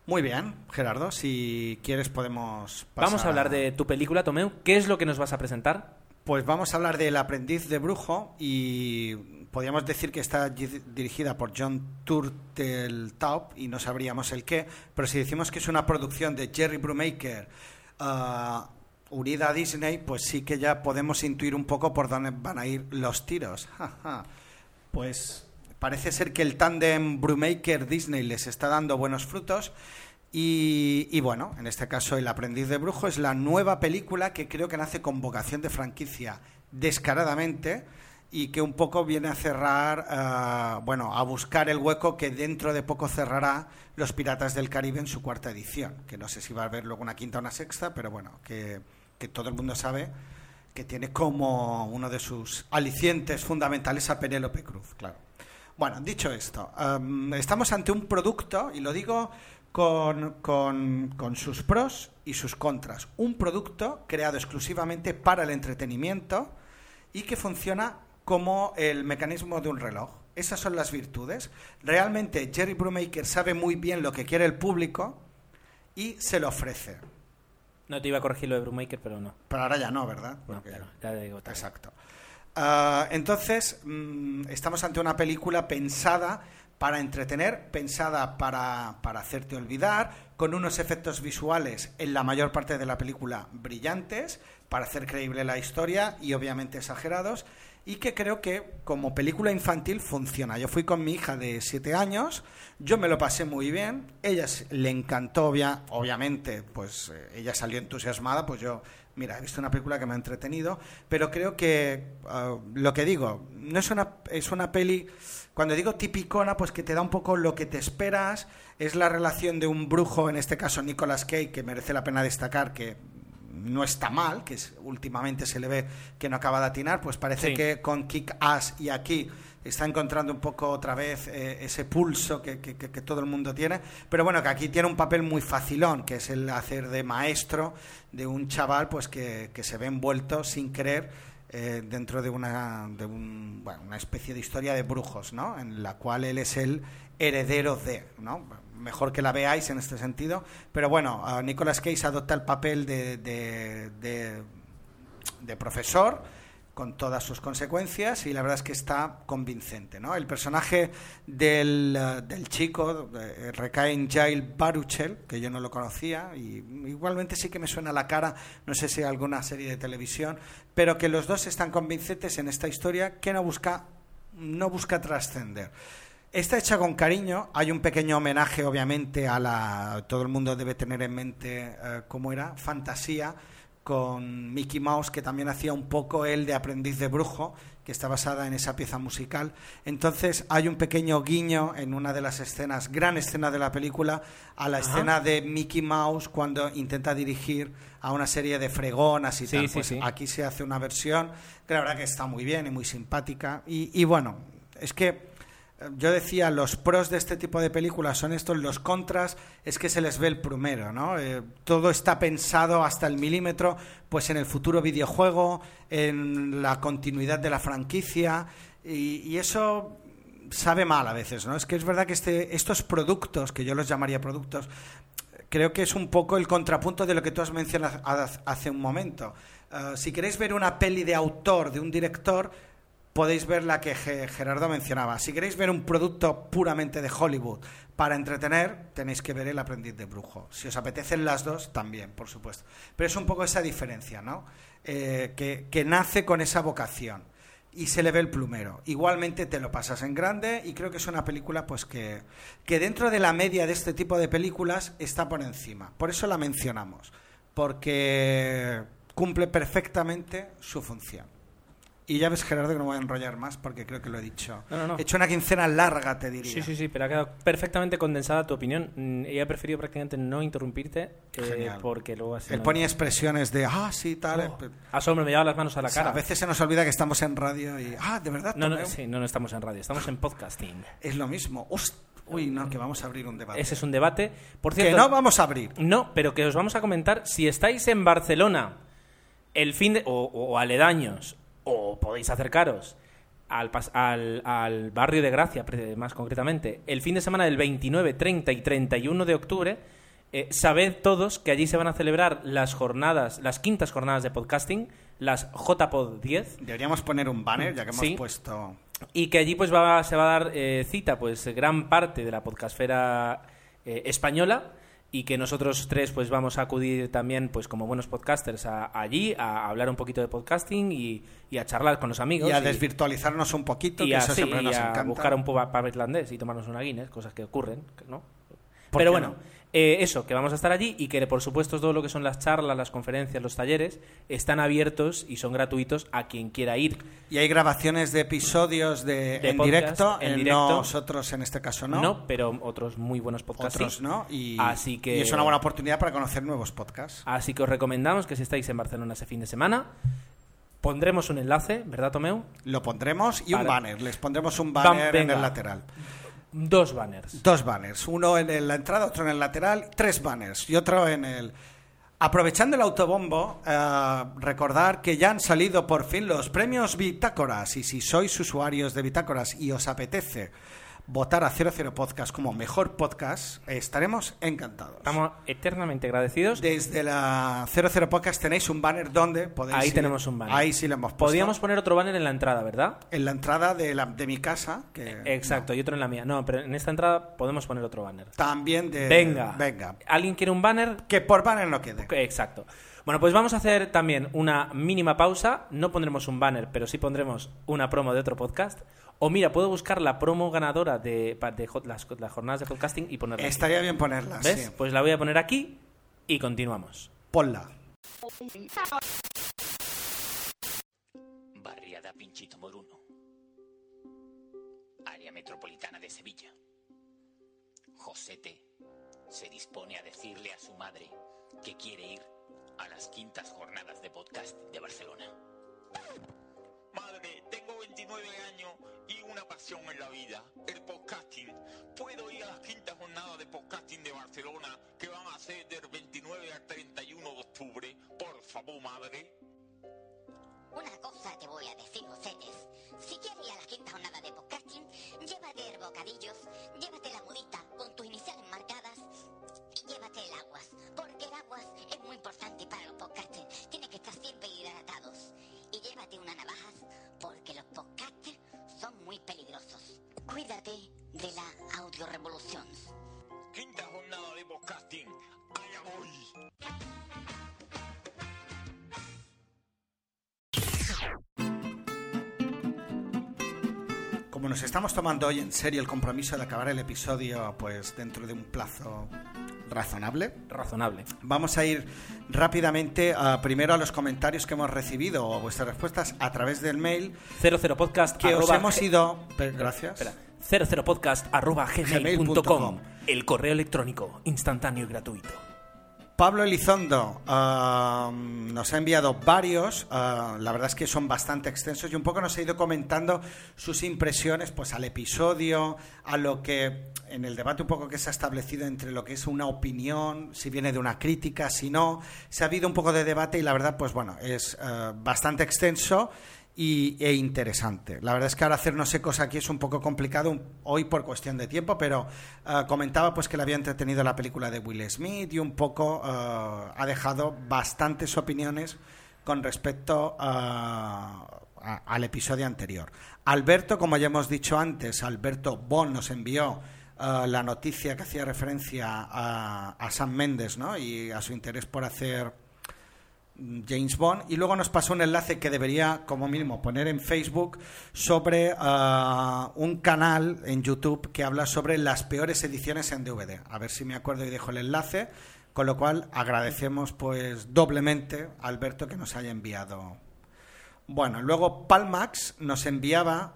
Muy bien, Gerardo, si quieres podemos pasar Vamos a hablar de tu película, Tomeu. ¿Qué es lo que nos vas a presentar? Pues vamos a hablar del aprendiz de brujo y podríamos decir que está gi- dirigida por John Turteltaub y no sabríamos el qué, pero si decimos que es una producción de Jerry Brubaker ah, unida a Disney, pues sí que ya podemos intuir un poco por dónde van a ir los tiros. Pues parece ser que el tándem Brubaker-Disney les está dando buenos frutos. Y, y bueno, en este caso El aprendiz de brujo es la nueva película que creo que nace con vocación de franquicia descaradamente y que un poco viene a cerrar, ah, bueno, a buscar el hueco que dentro de poco cerrará Los Piratas del Caribe en su cuarta edición, que no sé si va a haber luego una quinta o una sexta, pero bueno, que, que todo el mundo sabe que tiene como uno de sus alicientes fundamentales a Penélope Cruz, claro. Bueno, dicho esto, am, estamos ante un producto, y lo digo con, con- con sus pros y sus contras. Un producto creado exclusivamente para el entretenimiento y que funciona como el mecanismo de un reloj. Esas son las virtudes. Realmente Jerry Brubaker sabe muy bien lo que quiere el público y se lo ofrece. No te iba a corregir lo de Brumaker, pero no. Pero ahora ya no, ¿verdad? No, Porque- ya digo. Exacto. Ah, entonces, mm, estamos ante una película pensada para entretener, pensada para, para hacerte olvidar, con unos efectos visuales en la mayor parte de la película brillantes, para hacer creíble la historia y obviamente exagerados, y que creo que como película infantil funciona. Yo fui con mi hija de 7 años, yo me lo pasé muy bien, ella le encantó, obvia- obviamente, pues eh, ella salió entusiasmada, pues yo, mira, he visto una película que me ha entretenido, pero creo que ah, lo que digo, no es una, es una peli, cuando digo tipicona, pues que te da un poco lo que te esperas, es la relación de un brujo, en este caso Nicolas Cage, que merece la pena destacar que no está mal, que es- últimamente se le ve que no acaba de atinar, pues parece Sí. que con Kick Ass y aquí está encontrando un poco otra vez eh, ese pulso que, que- todo el mundo tiene, pero bueno, que aquí tiene un papel muy facilón, que es el hacer de maestro de un chaval pues que, que se ve envuelto sin querer eh, dentro de una de un- bueno, una especie de historia de brujos, ¿no? En la cual él es el heredero de, ¿no? Mejor que la veáis en este sentido. Pero bueno, Nicolas Cage adopta el papel de, de, de- profesor con todas sus consecuencias y la verdad es que está convincente. ¿no? El personaje del, del chico eh, recae en Jail Baruchel, que yo no lo conocía, y igualmente sí que me suena la cara, no sé si alguna serie de televisión, pero que los dos están convincentes en esta historia que no busca, no busca trascender. Está hecha con cariño, hay un pequeño homenaje obviamente a la... Todo el mundo debe tener en mente eh, cómo era, fantasía, con Mickey Mouse, que también hacía un poco el de aprendiz de brujo, que está basada en esa pieza musical. Entonces hay un pequeño guiño en una de las escenas, gran escena de la película, a la Ajá. escena de Mickey Mouse cuando intenta dirigir a una serie de fregonas y Sí, tal. sí, Pues sí. aquí se hace una versión que la verdad que está muy bien y muy simpática. Y, y bueno, es que yo decía, los pros de este tipo de películas son estos, los contras es que se les ve el primero, ¿no? Eh, todo está pensado hasta el milímetro, pues en el futuro videojuego, en la continuidad de la franquicia, y, eso sabe mal a veces, ¿no? Es que es verdad que este, estos productos, que yo los llamaría productos, creo que es un poco el contrapunto de lo que tú has mencionado hace un momento. Eh, si queréis ver una peli de autor, de un director, podéis ver la que Ge- Gerardo mencionaba. Si queréis ver un producto puramente de Hollywood para entretener, tenéis que ver El aprendiz de brujo. Si os apetecen las dos, también, por supuesto. Pero es un poco esa diferencia, ¿no? Eh, que, que nace con esa vocación y se le ve el plumero. Igualmente te lo pasas en grande y creo que es una película pues que, que dentro de la media de este tipo de películas está por encima. Por eso la mencionamos, porque cumple perfectamente su función. Y ya ves, Gerardo, que no voy a enrollar más porque creo que lo he dicho. No, no, no. He hecho una quincena larga, te diría. Sí, sí, sí, pero ha quedado perfectamente condensada tu opinión. Mm, Y he preferido prácticamente no interrumpirte eh, porque luego así Él ponía expresiones de, ah, sí, tal. Oh, eh, asombro, me lleva las manos a la o sea, cara. a veces se nos olvida que estamos en radio y, ah, de verdad, No, no, sí, no, no estamos en radio, estamos en podcasting. es lo mismo. Uy, no, que vamos a abrir un debate. Ese es un debate. Por que cierto, no vamos a abrir. No, pero que os vamos a comentar si estáis en Barcelona el fin de, o, o aledaños o podéis acercaros al, al, al barrio de Gracia, más concretamente, el fin de semana del 29, 30 y 31 de octubre, eh, sabed todos que allí se van a celebrar las jornadas, las quintas jornadas de podcasting, las JPod 10, Deberíamos poner un banner, ya que hemos Sí. puesto... y que allí pues va, se va a dar eh, cita pues gran parte de la podcastfera eh, española y que nosotros tres pues vamos a acudir también pues como buenos podcasters a- allí a hablar un poquito de podcasting y, y a charlar con los amigos Y a y- desvirtualizarnos un poquito, y que a, eso sí, siempre y nos a encanta. buscar un pub, irlandés y tomarnos una Guinness, cosas que ocurren, ¿no? ¿Por Pero bueno, no? Eh, eso, que vamos a estar allí y que por supuesto todo lo que son las charlas, las conferencias, los talleres están abiertos y son gratuitos a quien quiera ir. Y hay grabaciones de episodios de, De en, podcast, directo, en eh, directo. nosotros en este caso no, pero otros muy buenos podcasts. otros sí. no, y, Así que- y es una buena oportunidad para conocer nuevos podcasts. Así que os recomendamos que si estáis en Barcelona ese fin de semana, pondremos un enlace, ¿verdad, Tomeu? Lo pondremos y un banner, les pondremos un banner en el lateral. Dos banners. Dos banners, uno en la entrada, otro en el lateral, tres banners y otro en el... Aprovechando el autobombo, eh, recordar que ya han salido por fin los premios Bitácoras y si sois usuarios de Bitácoras y os apetece votar a 00 Podcast como mejor podcast, estaremos encantados. Estamos eternamente agradecidos. Desde la 00 Podcast tenéis un banner donde podéis Ahí ir. tenemos un banner. Ahí sí lo hemos puesto. Podríamos poner otro banner en la entrada, ¿verdad? En la entrada de, la, de mi casa, que Exacto, y otro en la mía. No, pero en esta entrada podemos poner otro banner. también de... Venga. Venga. ¿Alguien quiere un banner? Que por banner no quede. Exacto. Bueno, pues vamos a hacer también una mínima pausa. No pondremos un banner, pero sí pondremos una promo de otro podcast. O mira, puedo buscar la promo ganadora de, las, las jornadas de podcasting y ponerla. aquí. Estaría bien ponerla, ¿Ves? sí. Pues la voy a poner aquí y continuamos. Ponla. Barriada Pinchito Moruno. Área metropolitana de Sevilla. Josete se dispone a decirle a su madre que quiere ir a las quintas jornadas de podcast de Barcelona. Madre, tengo 29 años y una pasión en la vida, el podcasting. ¿Puedo ir a las quintas jornadas de podcasting de Barcelona que van a ser del 29 al 31 de octubre? Por favor, madre. Una cosa te voy a decir, Josetes. Si quieres ir a la quinta jornada de podcasting, llévate bocadillos, llévate nos estamos tomando hoy en serio el compromiso de acabar el episodio pues dentro de un plazo razonable, Razonable. vamos a ir rápidamente a, primero a los comentarios que hemos recibido o vuestras respuestas a través del mail 00podcast que os hemos ido... Gracias. Espera. 00podcast arroba gmail.com. Gmail.com. El correo electrónico instantáneo y gratuito. Pablo Elizondo ah, nos ha enviado varios, ah, la verdad es que son bastante extensos y un poco nos ha ido comentando sus impresiones pues al episodio, a lo que en el debate un poco que se ha establecido entre lo que es una opinión, si viene de una crítica, si no, se ha habido un poco de debate y la verdad pues bueno, es ah, bastante extenso y, e interesante. La verdad es que ahora hacernos ecos aquí es un poco complicado un- hoy por cuestión de tiempo, pero eh, comentaba pues que le había entretenido la película de Will Smith y un poco eh, ha dejado bastantes opiniones con respecto a- a- al episodio anterior. Alberto, como ya hemos dicho antes, Alberto Bon nos envió eh, la noticia que hacía referencia a, a Sam Mendes ¿no? y a su interés por hacer James Bond y luego nos pasó un enlace que debería como mínimo poner en Facebook sobre ah, un canal en YouTube que habla sobre las peores ediciones en DVD. A ver si me acuerdo y dejo el enlace, con lo cual agradecemos pues doblemente a Alberto que nos haya enviado. Bueno, luego Palmax nos enviaba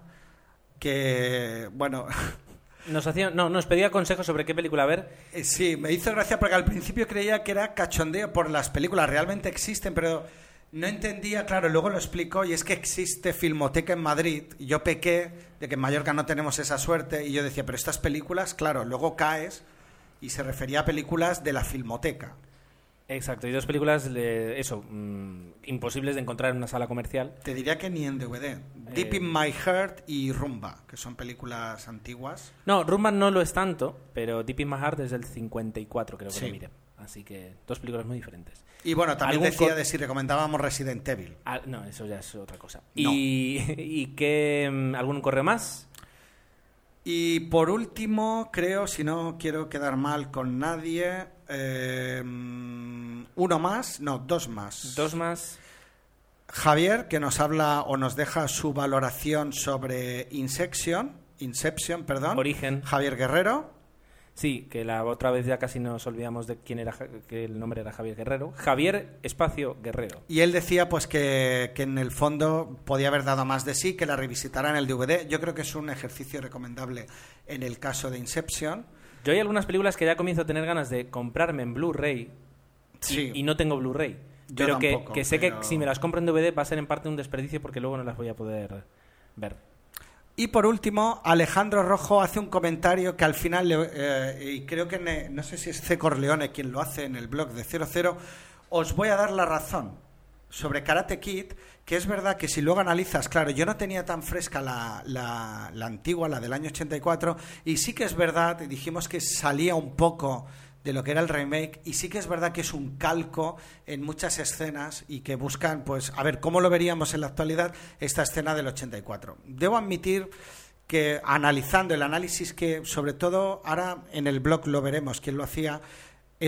que bueno, Nos, hacía, no, nos pedía consejos sobre qué película ver. Eh, Sí, me hizo gracia porque al principio creía que era cachondeo por las películas, realmente existen, pero no entendía, claro, luego lo explicó y es que existe Filmoteca en Madrid yo pequé de que en Mallorca no tenemos esa suerte y yo decía, pero estas películas, claro, luego caes y se refería a películas de la Filmoteca. Exacto, y dos películas, de, eso, mm, imposibles de encontrar en una sala comercial. Te diría que ni en DVD. Deep Eh. in My Heart y Rumba, que son películas antiguas. No, Rumba no lo es tanto, pero Deep in My Heart es del 54, creo que Sí. lo miré. Así que dos películas muy diferentes. Y bueno, también ¿Algún decía de si recomendábamos Resident Evil. Ah, no, eso ya es otra cosa. No. ¿Y, y qué, mm, algún correo más? Y por último, creo, si no quiero quedar mal con nadie, eh, uno más, no, dos más. Dos más. Javier, que nos habla o nos deja su valoración sobre Inception, Inception, perdón. Origen. Javier Guerrero. Sí, que la otra vez ya casi nos olvidamos de quién era, que el nombre era Javier Guerrero. Javier Espacio Guerrero. Y él decía pues que, que en el fondo podía haber dado más de sí, que la revisitara en el DVD. Yo creo que es un ejercicio recomendable en el caso de Inception. Yo hay algunas películas que ya comienzo a tener ganas de comprarme en Blu-ray y- Sí. y, no tengo Blu-ray. Pero que, tampoco, que sé pero- que si me las compro en DVD va a ser en parte un desperdicio porque luego no las voy a poder ver. Y por último, Alejandro Rojo hace un comentario que al final, eh, y creo que ne- no sé si es C. Corleone quien lo hace en el blog de 00, os voy a dar la razón sobre Karate Kid, que es verdad que si luego analizas, claro, yo no tenía tan fresca la, la- la antigua, la del año 84, y sí que es verdad, dijimos que salía un poco de lo que era el remake y sí que es verdad que es un calco en muchas escenas y que buscan pues a ver cómo lo veríamos en la actualidad esta escena del 84 debo admitir que analizando el análisis que sobre todo ahora en el blog lo veremos quién lo hacía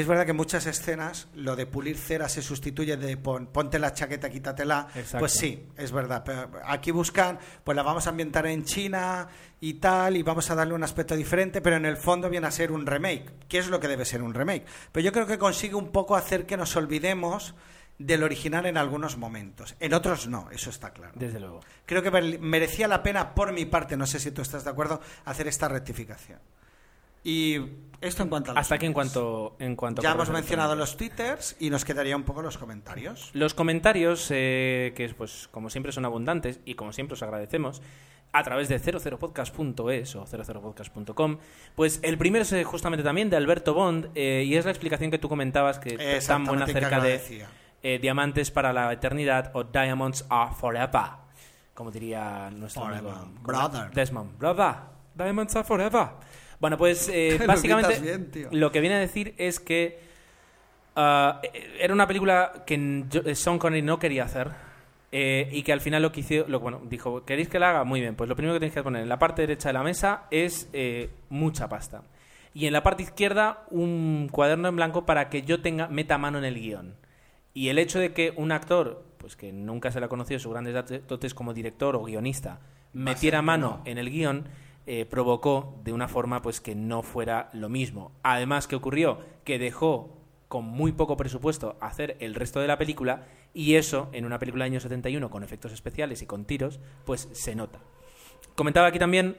es verdad que en muchas escenas lo de pulir cera se sustituye de pon- ponte la chaqueta, quítatela. Exacto. Pues sí, es verdad. Pero aquí buscan, pues la vamos a ambientar en China y tal, y vamos a darle un aspecto diferente, pero en el fondo viene a ser un remake. ¿Qué es lo que debe ser un remake? Pero yo creo que consigue un poco hacer que nos olvidemos del original en algunos momentos. En otros no, eso está claro. Desde luego. Creo que merecía la pena, por mi parte, no sé si tú estás de acuerdo, hacer esta rectificación. Y esto en cuanto a los Hasta aquí en cuanto, en cuanto Ya hemos mencionado los twitters y nos quedaría un poco los comentarios. Los comentarios, eh, que pues como siempre son abundantes y como siempre os agradecemos, a través de 00podcast.es o 00podcast.com, pues el primero es eh, justamente también de Alberto Bond eh, y es la explicación que tú comentabas que tan buena que acerca de eh, Diamantes para la Eternidad o Diamonds Are Forever, como diría nuestro Forever. amigo Brother. Desmond. Brother, Diamonds Are Forever. Bueno, pues eh, básicamente bien, lo que viene a decir es que ah, era una película que eh, Sean Connery no quería hacer eh, y que al final lo que hizo, lo, bueno, dijo, ¿queréis que la haga? Muy bien, pues lo primero que tenéis que poner en la parte derecha de la mesa es eh, mucha pasta. Y en la parte izquierda un cuaderno en blanco para que yo tenga meta mano en el guion. Y el hecho de que un actor, pues que nunca se le ha conocido sus grandes dotes como director o guionista, metiera mano en el guion, eh, provocó de una forma pues que no fuera lo mismo. Además, ¿qué ocurrió? Que dejó con muy poco presupuesto hacer el resto de la película y eso en una película del año 71 con efectos especiales y con tiros, pues se nota. Comentaba aquí también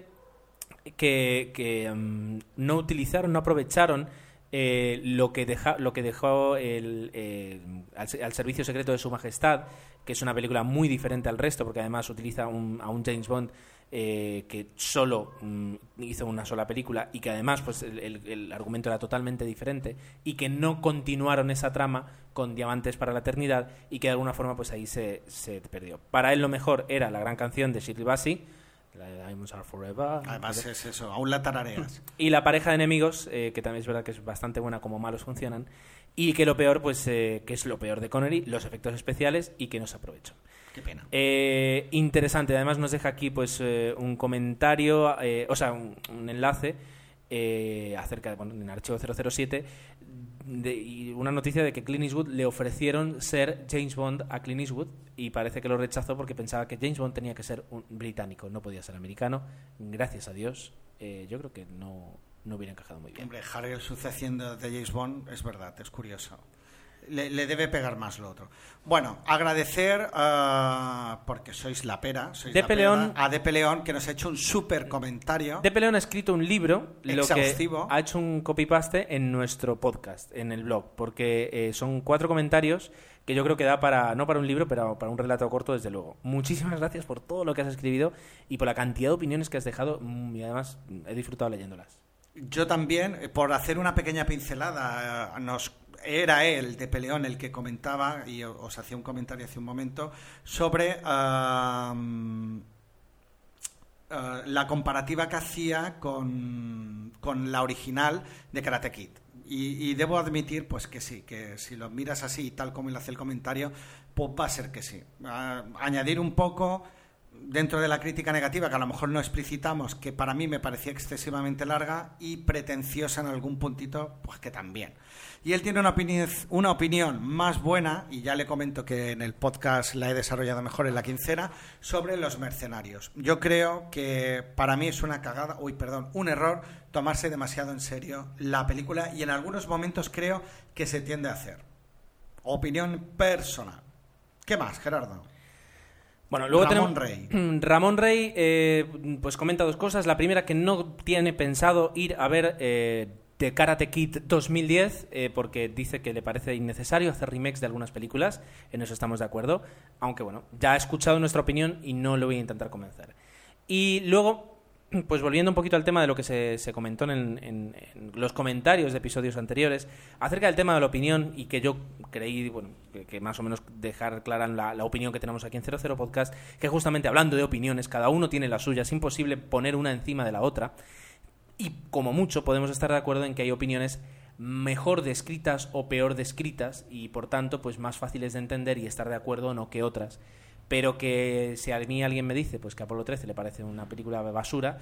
que, que, mm, no utilizaron, no aprovecharon eh, lo, que deja, lo que dejó el, eh, al, al Servicio Secreto de Su Majestad, que es una película muy diferente al resto, porque además utiliza un- a un James Bond eh, que solo mm, hizo una sola película y que además pues el, el- el argumento era totalmente diferente y que no continuaron esa trama con Diamantes para la Eternidad y que de alguna forma pues ahí se, se perdió. Para él lo mejor era la gran canción de Shirley Bassey, la de Diamonds Are Forever. Además es eso, aún la tarareas. Y la pareja de enemigos, eh, que también es verdad que es bastante buena como malos funcionan. Y que lo peor, pues, eh, que es lo peor de Connery, los efectos especiales y que no se aprovechan. Qué pena. Eh, interesante, además nos deja aquí pues eh, un comentario, eh, o sea, un, un enlace eh, acerca de, bueno, en Archivo 007 de- y una noticia de que Clint Eastwood le ofrecieron ser James Bond a Clint Eastwood y parece que lo rechazó porque pensaba que James Bond tenía que ser un británico, no podía ser americano. Gracias a Dios, eh, yo creo que no, no hubiera encajado muy bien. Hombre, Harry el suce haciendo de James Bond, es verdad, es curioso. Le, le debe pegar más lo otro. Bueno, agradecer, ah, porque sois la pera, sois De la Peleón. pera, a De Peleón, que nos ha hecho un súper comentario. De Peleón ha escrito un libro, lo Exhaustivo. que ha hecho un copy-paste en nuestro podcast, en el blog, porque eh, son cuatro comentarios que yo creo que da para, no para un libro, pero para un relato corto, desde luego. Muchísimas gracias por todo lo que has escrito y por la cantidad de opiniones que has dejado mm, y además mm, he disfrutado leyéndolas. Yo también, eh, por hacer una pequeña pincelada, eh, nos era él de Peleón el que comentaba, y os hacía un comentario hace un momento, sobre eh, la comparativa que hacía con, con la original de Karate Kid. Y, y debo admitir, pues que sí, que si lo miras así, tal como él hace el comentario, pues va a ser que sí. Ah, añadir un poco dentro de la crítica negativa, que a lo mejor no explicitamos, que para mí me parecía excesivamente larga y pretenciosa en algún puntito, pues que también. Y él tiene una opinión, una opinión más buena, y ya le comento que en el podcast la he desarrollado mejor en la quincena, sobre los mercenarios. Yo creo que para mí es una cagada, uy, perdón, un error tomarse demasiado en serio la película y en algunos momentos creo que se tiende a hacer. Opinión personal. ¿Qué más, Gerardo? Bueno, luego Ramón tenemos Rey. Ramón Rey, eh, pues comenta dos cosas. La primera, que no tiene pensado ir a ver eh, The Karate Kid 2010, eh, porque dice que le parece innecesario hacer remakes de algunas películas. En eso estamos de acuerdo. Aunque bueno, ya ha escuchado nuestra opinión y no lo voy a intentar convencer. Y luego, pues volviendo un poquito al tema de lo que se, comentó en, los comentarios de episodios anteriores, acerca del tema de la opinión y que yo creí, bueno, que, que más o menos dejar clara la, la opinión que tenemos aquí en 00 Podcast, que justamente hablando de opiniones, cada uno tiene la suya, es imposible poner una encima de la otra. Y como mucho podemos estar de acuerdo en que hay opiniones mejor descritas o peor descritas y por tanto pues más fáciles de entender y estar de acuerdo o no que otras. Pero que si a mí alguien me dice pues que Apolo 13 le parece una película basura,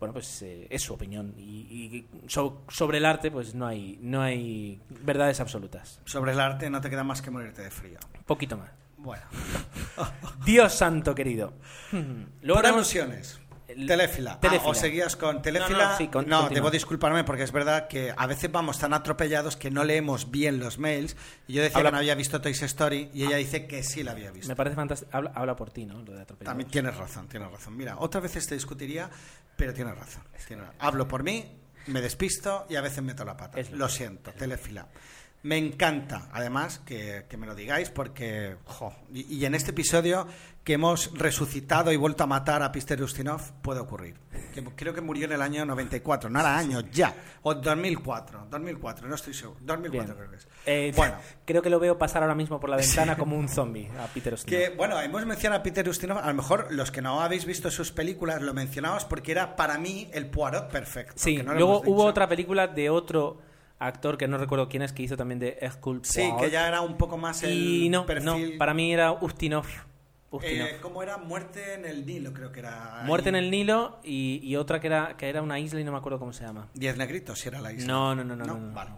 bueno pues eh, es su opinión y, y so- sobre el arte pues no hay no hay verdades absolutas. Sobre el arte no te queda más que morirte de frío. Poquito más. Bueno. Dios santo querido. Luego Por tenemos- alusiones. Teléfila. Ah, ¿O seguías con Teléfila? No, no, sí, con- no continúa. debo disculparme porque es verdad que a veces vamos tan atropellados que no leemos bien los mails. Y yo decía Habla- que no había visto Toy Story y ella dice que sí la había visto. Me parece fantástico. Habla, habla por ti, ¿no? Lo de. También tienes razón, tienes razón. Mira, otras veces te discutiría, pero tienes razón. tienes razón. Hablo por mí, me despisto y a veces meto la pata. Es lo lo siento, Telefila. Me encanta, además, que, que me lo digáis porque, jo, y, y en este episodio que hemos resucitado y vuelto a matar a Pister Ustinov, puede ocurrir. que creo que murió en el año 94, no era año, ya, o 2004, 2004, no estoy seguro, 2004 Bien. creo que es. Eh, Bueno. creo que lo veo pasar ahora mismo por la ventana como un zombie a Peter Ustinov. Que, bueno, hemos mencionado a Peter Ustinov, a lo mejor los que no habéis visto sus películas lo mencionamos porque era para mí el Poirot perfecto. Sí, no luego hubo otra película de otro actor que no recuerdo quién es, que hizo también de Hercule Sí, Poirot. que ya era un poco más el Y no, perfil... no, para mí era Ustinov. Ustinov. Eh, ¿Cómo era? Muerte en el Nilo, creo que era. Muerte en el Nilo y, y otra que era, que era una isla y no me acuerdo cómo se llama. Diez negritos, si era la isla. No, no, no, no. no, no. vale.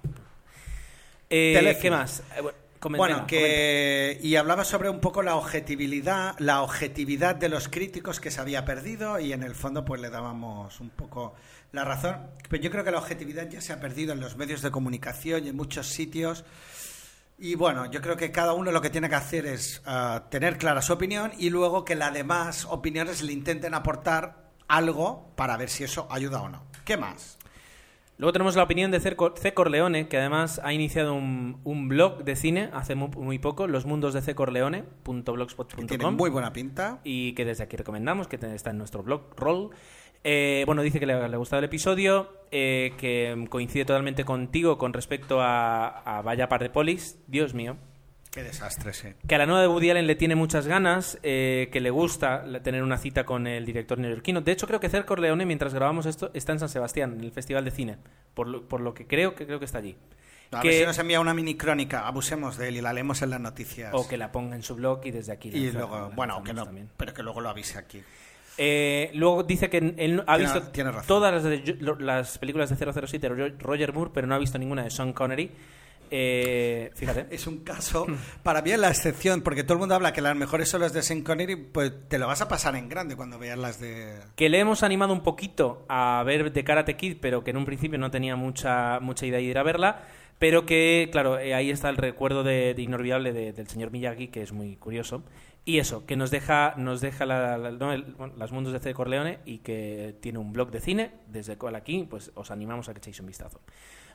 Eh. ¿Qué más? Eh, bueno, que y hablaba sobre un poco la objetividad, la objetividad de los críticos que se había perdido y en el fondo pues le dábamos un poco la razón. Pero yo creo que la objetividad ya se ha perdido en los medios de comunicación y en muchos sitios. Y bueno, yo creo que cada uno lo que tiene que hacer es ah, tener clara su opinión y luego que las demás opiniones le intenten aportar algo para ver si eso ayuda o no. ¿Qué más? Luego tenemos la opinión de C. Cor- C. Corleone, que además ha iniciado un, un blog de cine hace muy, muy poco, los mundos de C. Tiene muy buena pinta. y que desde aquí recomendamos, que está en nuestro blog roll. Eh, bueno, dice que le, le ha gustado el episodio, eh, que coincide totalmente contigo con respecto a, a Vaya Par de Polis, Dios mío. Qué desastre, sí. Que a la nueva de Woody Allen le tiene muchas ganas, eh, que le gusta tener una cita con el director neoyorquino. De hecho, creo que Cer Corleone, mientras grabamos esto, está en San Sebastián, en el Festival de Cine. Por lo, por lo que creo que creo que está allí. A Que- ver si nos envía una mini crónica, abusemos de él y la leemos en las noticias. O que la ponga en su blog y desde aquí. la y luego, la bueno, que no, también. pero que luego lo avise aquí. Eh, luego dice que él ha visto tiene razón. todas las, de- las películas de 007 de Ro- Roger Moore, pero no ha visto ninguna de Sean Connery. Eh, fíjate. Es un caso, para mí es la excepción, porque todo el mundo habla que las mejores son las de Sean Connery, pues te lo vas a pasar en grande cuando veas las de... Que le hemos animado un poquito a ver de Karate Kid, pero que en un principio no tenía mucha, mucha idea de ir a verla. Pero que, claro, eh, ahí está el recuerdo de, de inolvidable de- del señor Miyagi, que es muy curioso. Y eso, que nos deja, nos deja las mundos de C. Corleone y que tiene un blog de cine, desde el cual aquí pues os animamos a que echéis un vistazo.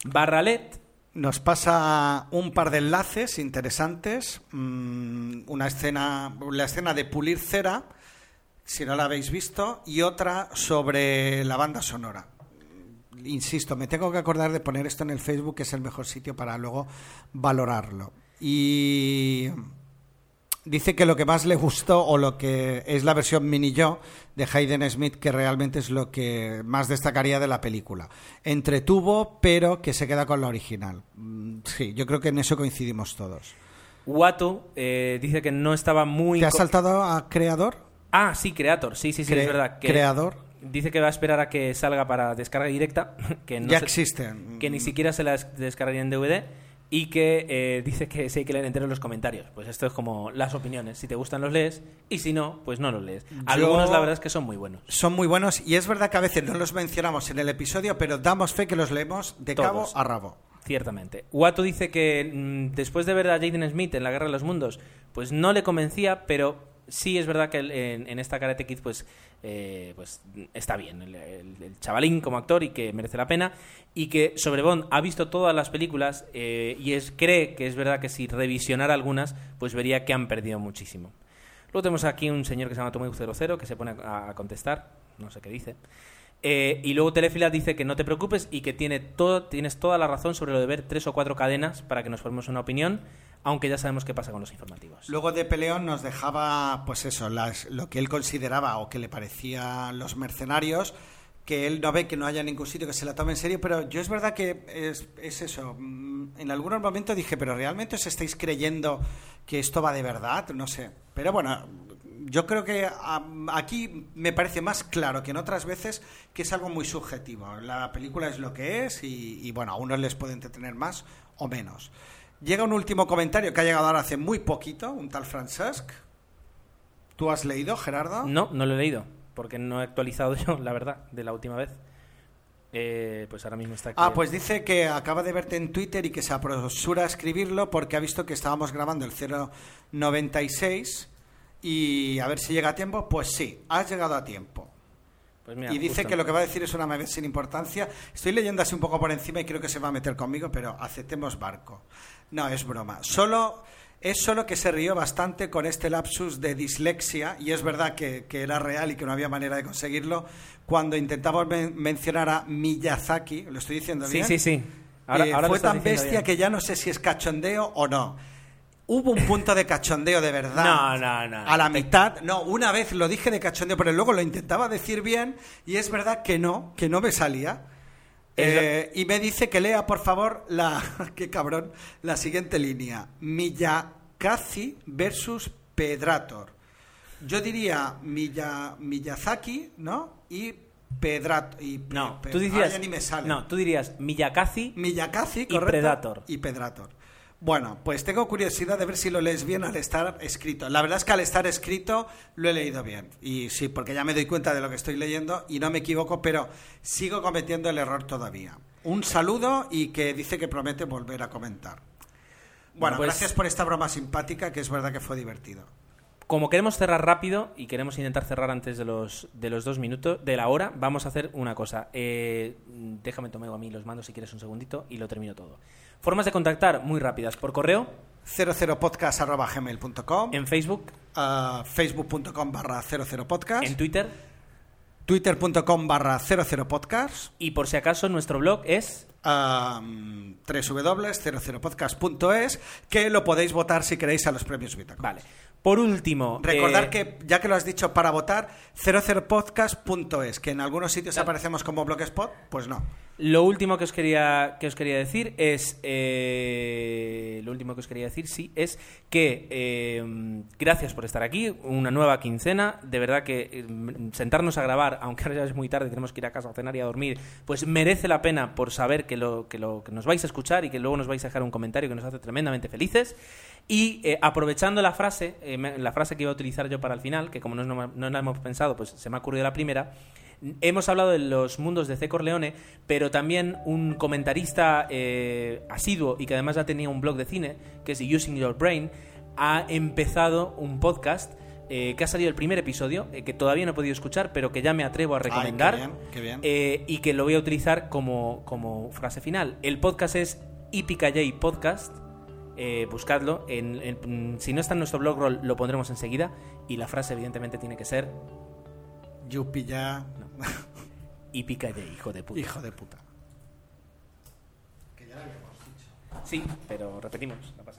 Barralet, Nos pasa un par de enlaces interesantes, mm, una escena, la escena de pulir cera, si no la habéis visto, y otra sobre la banda sonora. Insisto, me tengo que acordar de poner esto en el Facebook, que es el mejor sitio para luego valorarlo. Y dice que lo que más le gustó o lo que es la versión mini yo de Hayden Smith que realmente es lo que más destacaría de la película. Entretuvo, pero que se queda con la original. Mm, Sí, yo creo que en eso coincidimos todos. Watu eh, dice que no estaba muy... ¿Te has saltado a Creador? Ah, sí, Creator, sí, sí, sí, Cre- es verdad. Que Creador. Dice que va a esperar a que salga para descarga directa, que no ya se- existen. que ni siquiera se las descargaría en DVD y que eh, dice que sí hay que leer enteros los comentarios. Pues esto es como las opiniones. Si te gustan los lees y si no, pues no los lees. Algunos la verdad es que son muy buenos. Son muy buenos y es verdad que a veces no los mencionamos en el episodio, pero damos fe que los leemos de cabo Todos. a rabo. Ciertamente. Watu dice que mm, después de ver a Jaden Smith en La Guerra de los Mundos, pues no le convencía, pero sí es verdad que en, en esta Karate Kid pues, eh, pues está bien el, el- chavalín como actor y que merece la pena y que sobre Bond ha visto todas las películas eh, y es, cree que es verdad que si revisionara algunas pues vería que han perdido muchísimo. Luego tenemos aquí un señor que se llama Tomeu00 que se pone a, a contestar, no sé qué dice. Eh, y luego Telefila dice que no te preocupes y que tiene todo, tienes toda la razón sobre lo de ver tres o cuatro cadenas para que nos formemos una opinión, aunque ya sabemos qué pasa con los informativos. Luego de Peleón nos dejaba, pues eso, las- lo que él consideraba o que le parecía los mercenarios, que él no ve que no haya ningún sitio que se la tome en serio, pero yo es verdad que es, es eso. mm, En algunos momentos dije, pero ¿realmente os estáis creyendo que esto va de verdad? No sé. Pero bueno, yo creo que aquí me parece más claro que en otras veces que es algo muy subjetivo. La película es lo que es y, y, bueno, a unos les puede entretener más o menos. Llega un último comentario que ha llegado ahora hace muy poquito, un tal Francesc. ¿Tú has leído, Gerardo? No, no lo he leído, porque no he actualizado yo, la verdad, de la última vez. Eh, pues ahora mismo está aquí. Ah, pues dice que acaba de verte en Twitter y que se apresura a escribirlo porque ha visto que estábamos grabando el 096 y a ver si llega a tiempo. Pues sí, has llegado a tiempo. Pues mira, y dice justo- que lo que va a decir es una vez sin importancia. Estoy leyendo así un poco por encima y creo que se va a meter conmigo, pero aceptemos barco. No, es broma. Solo Es solo que se rió bastante con este lapsus de dislexia, y es verdad que, que era real y que no había manera de conseguirlo, cuando intentamos men- mencionar a Miyazaki, ¿lo estoy diciendo Sí, bien? sí, sí. Ahora, Eh, ahora lo fue tan bestia bien. que ya no sé si es cachondeo o no. Hubo un punto de cachondeo de verdad. No, no, no. A la mitad, no, una vez lo dije de cachondeo, pero luego lo intentaba decir bien y es verdad que no, que no me salía. Eh, y me dice que lea, por favor, la, qué cabrón, la siguiente línea. Miyakazi versus Pedrator. Yo diría Miya, Miyazaki, ¿no? Y Pedrator. Y No, Pe- tú dirías. ya ni me sale. No, tú dirías Miyakazi. Miyakazi, Y. Predator. Y Predator. Bueno, pues tengo curiosidad de ver si lo lees bien al estar escrito. La verdad es que al estar escrito lo he leído bien. Y sí, porque ya me doy cuenta de lo que estoy leyendo y no me equivoco, pero sigo cometiendo el error todavía. Un saludo y que dice que promete volver a comentar. Bueno, pues- gracias por esta broma simpática, que es verdad que fue divertido. Como queremos cerrar rápido y queremos intentar cerrar antes de los, de los dos minutos, de la hora, vamos a hacer una cosa. Eh, déjame tomar a mí los mandos si quieres un segundito y lo termino todo. Formas de contactar muy rápidas. Por correo, 00podcast.gmail.com en Facebook, uh, facebook.com barra 00podcast en Twitter twitter.com barra 00podcast y por si acaso nuestro blog es um, www.00podcast.es que lo podéis votar si queréis a los premios Vitaco. Vale. Por último, Recordar eh, que, ya que lo has dicho, para votar 00podcast.es, que en algunos sitios Claro. aparecemos como Blogspot, pues no. Lo último que os quería, que os quería decir es. eh, lo último que os quería decir, sí, es que eh, gracias por estar aquí. Una nueva quincena. De verdad que eh, sentarnos a grabar, aunque ahora ya es muy tarde, tenemos que ir a casa a cenar y a dormir, pues merece la pena por saber que, lo, que, lo, que nos vais a escuchar y que luego nos vais a dejar un comentario que nos hace tremendamente felices. Y eh, aprovechando la frase, eh, la frase que iba a utilizar yo para el final, que como no, no, no la hemos pensado, pues se me ha ocurrido la primera. Hemos hablado de los mundos de C. Corleone, pero también un comentarista eh, asiduo y que además ya tenía un blog de cine, que es Using Your Brain, ha empezado un podcast eh, que ha salido el primer episodio, eh, que todavía no he podido escuchar, pero que ya me atrevo a recomendar. bien, qué bien. y que lo voy a utilizar como, como frase final. El podcast es IPKJ Podcast. eh, buscadlo. En, en- si no está en nuestro blog roll, lo pondremos enseguida. Y la frase, evidentemente, tiene que ser Yupi ya, IPKJ, hijo de puta. hijo de puta. Sí, pero repetimos, no pasa nada.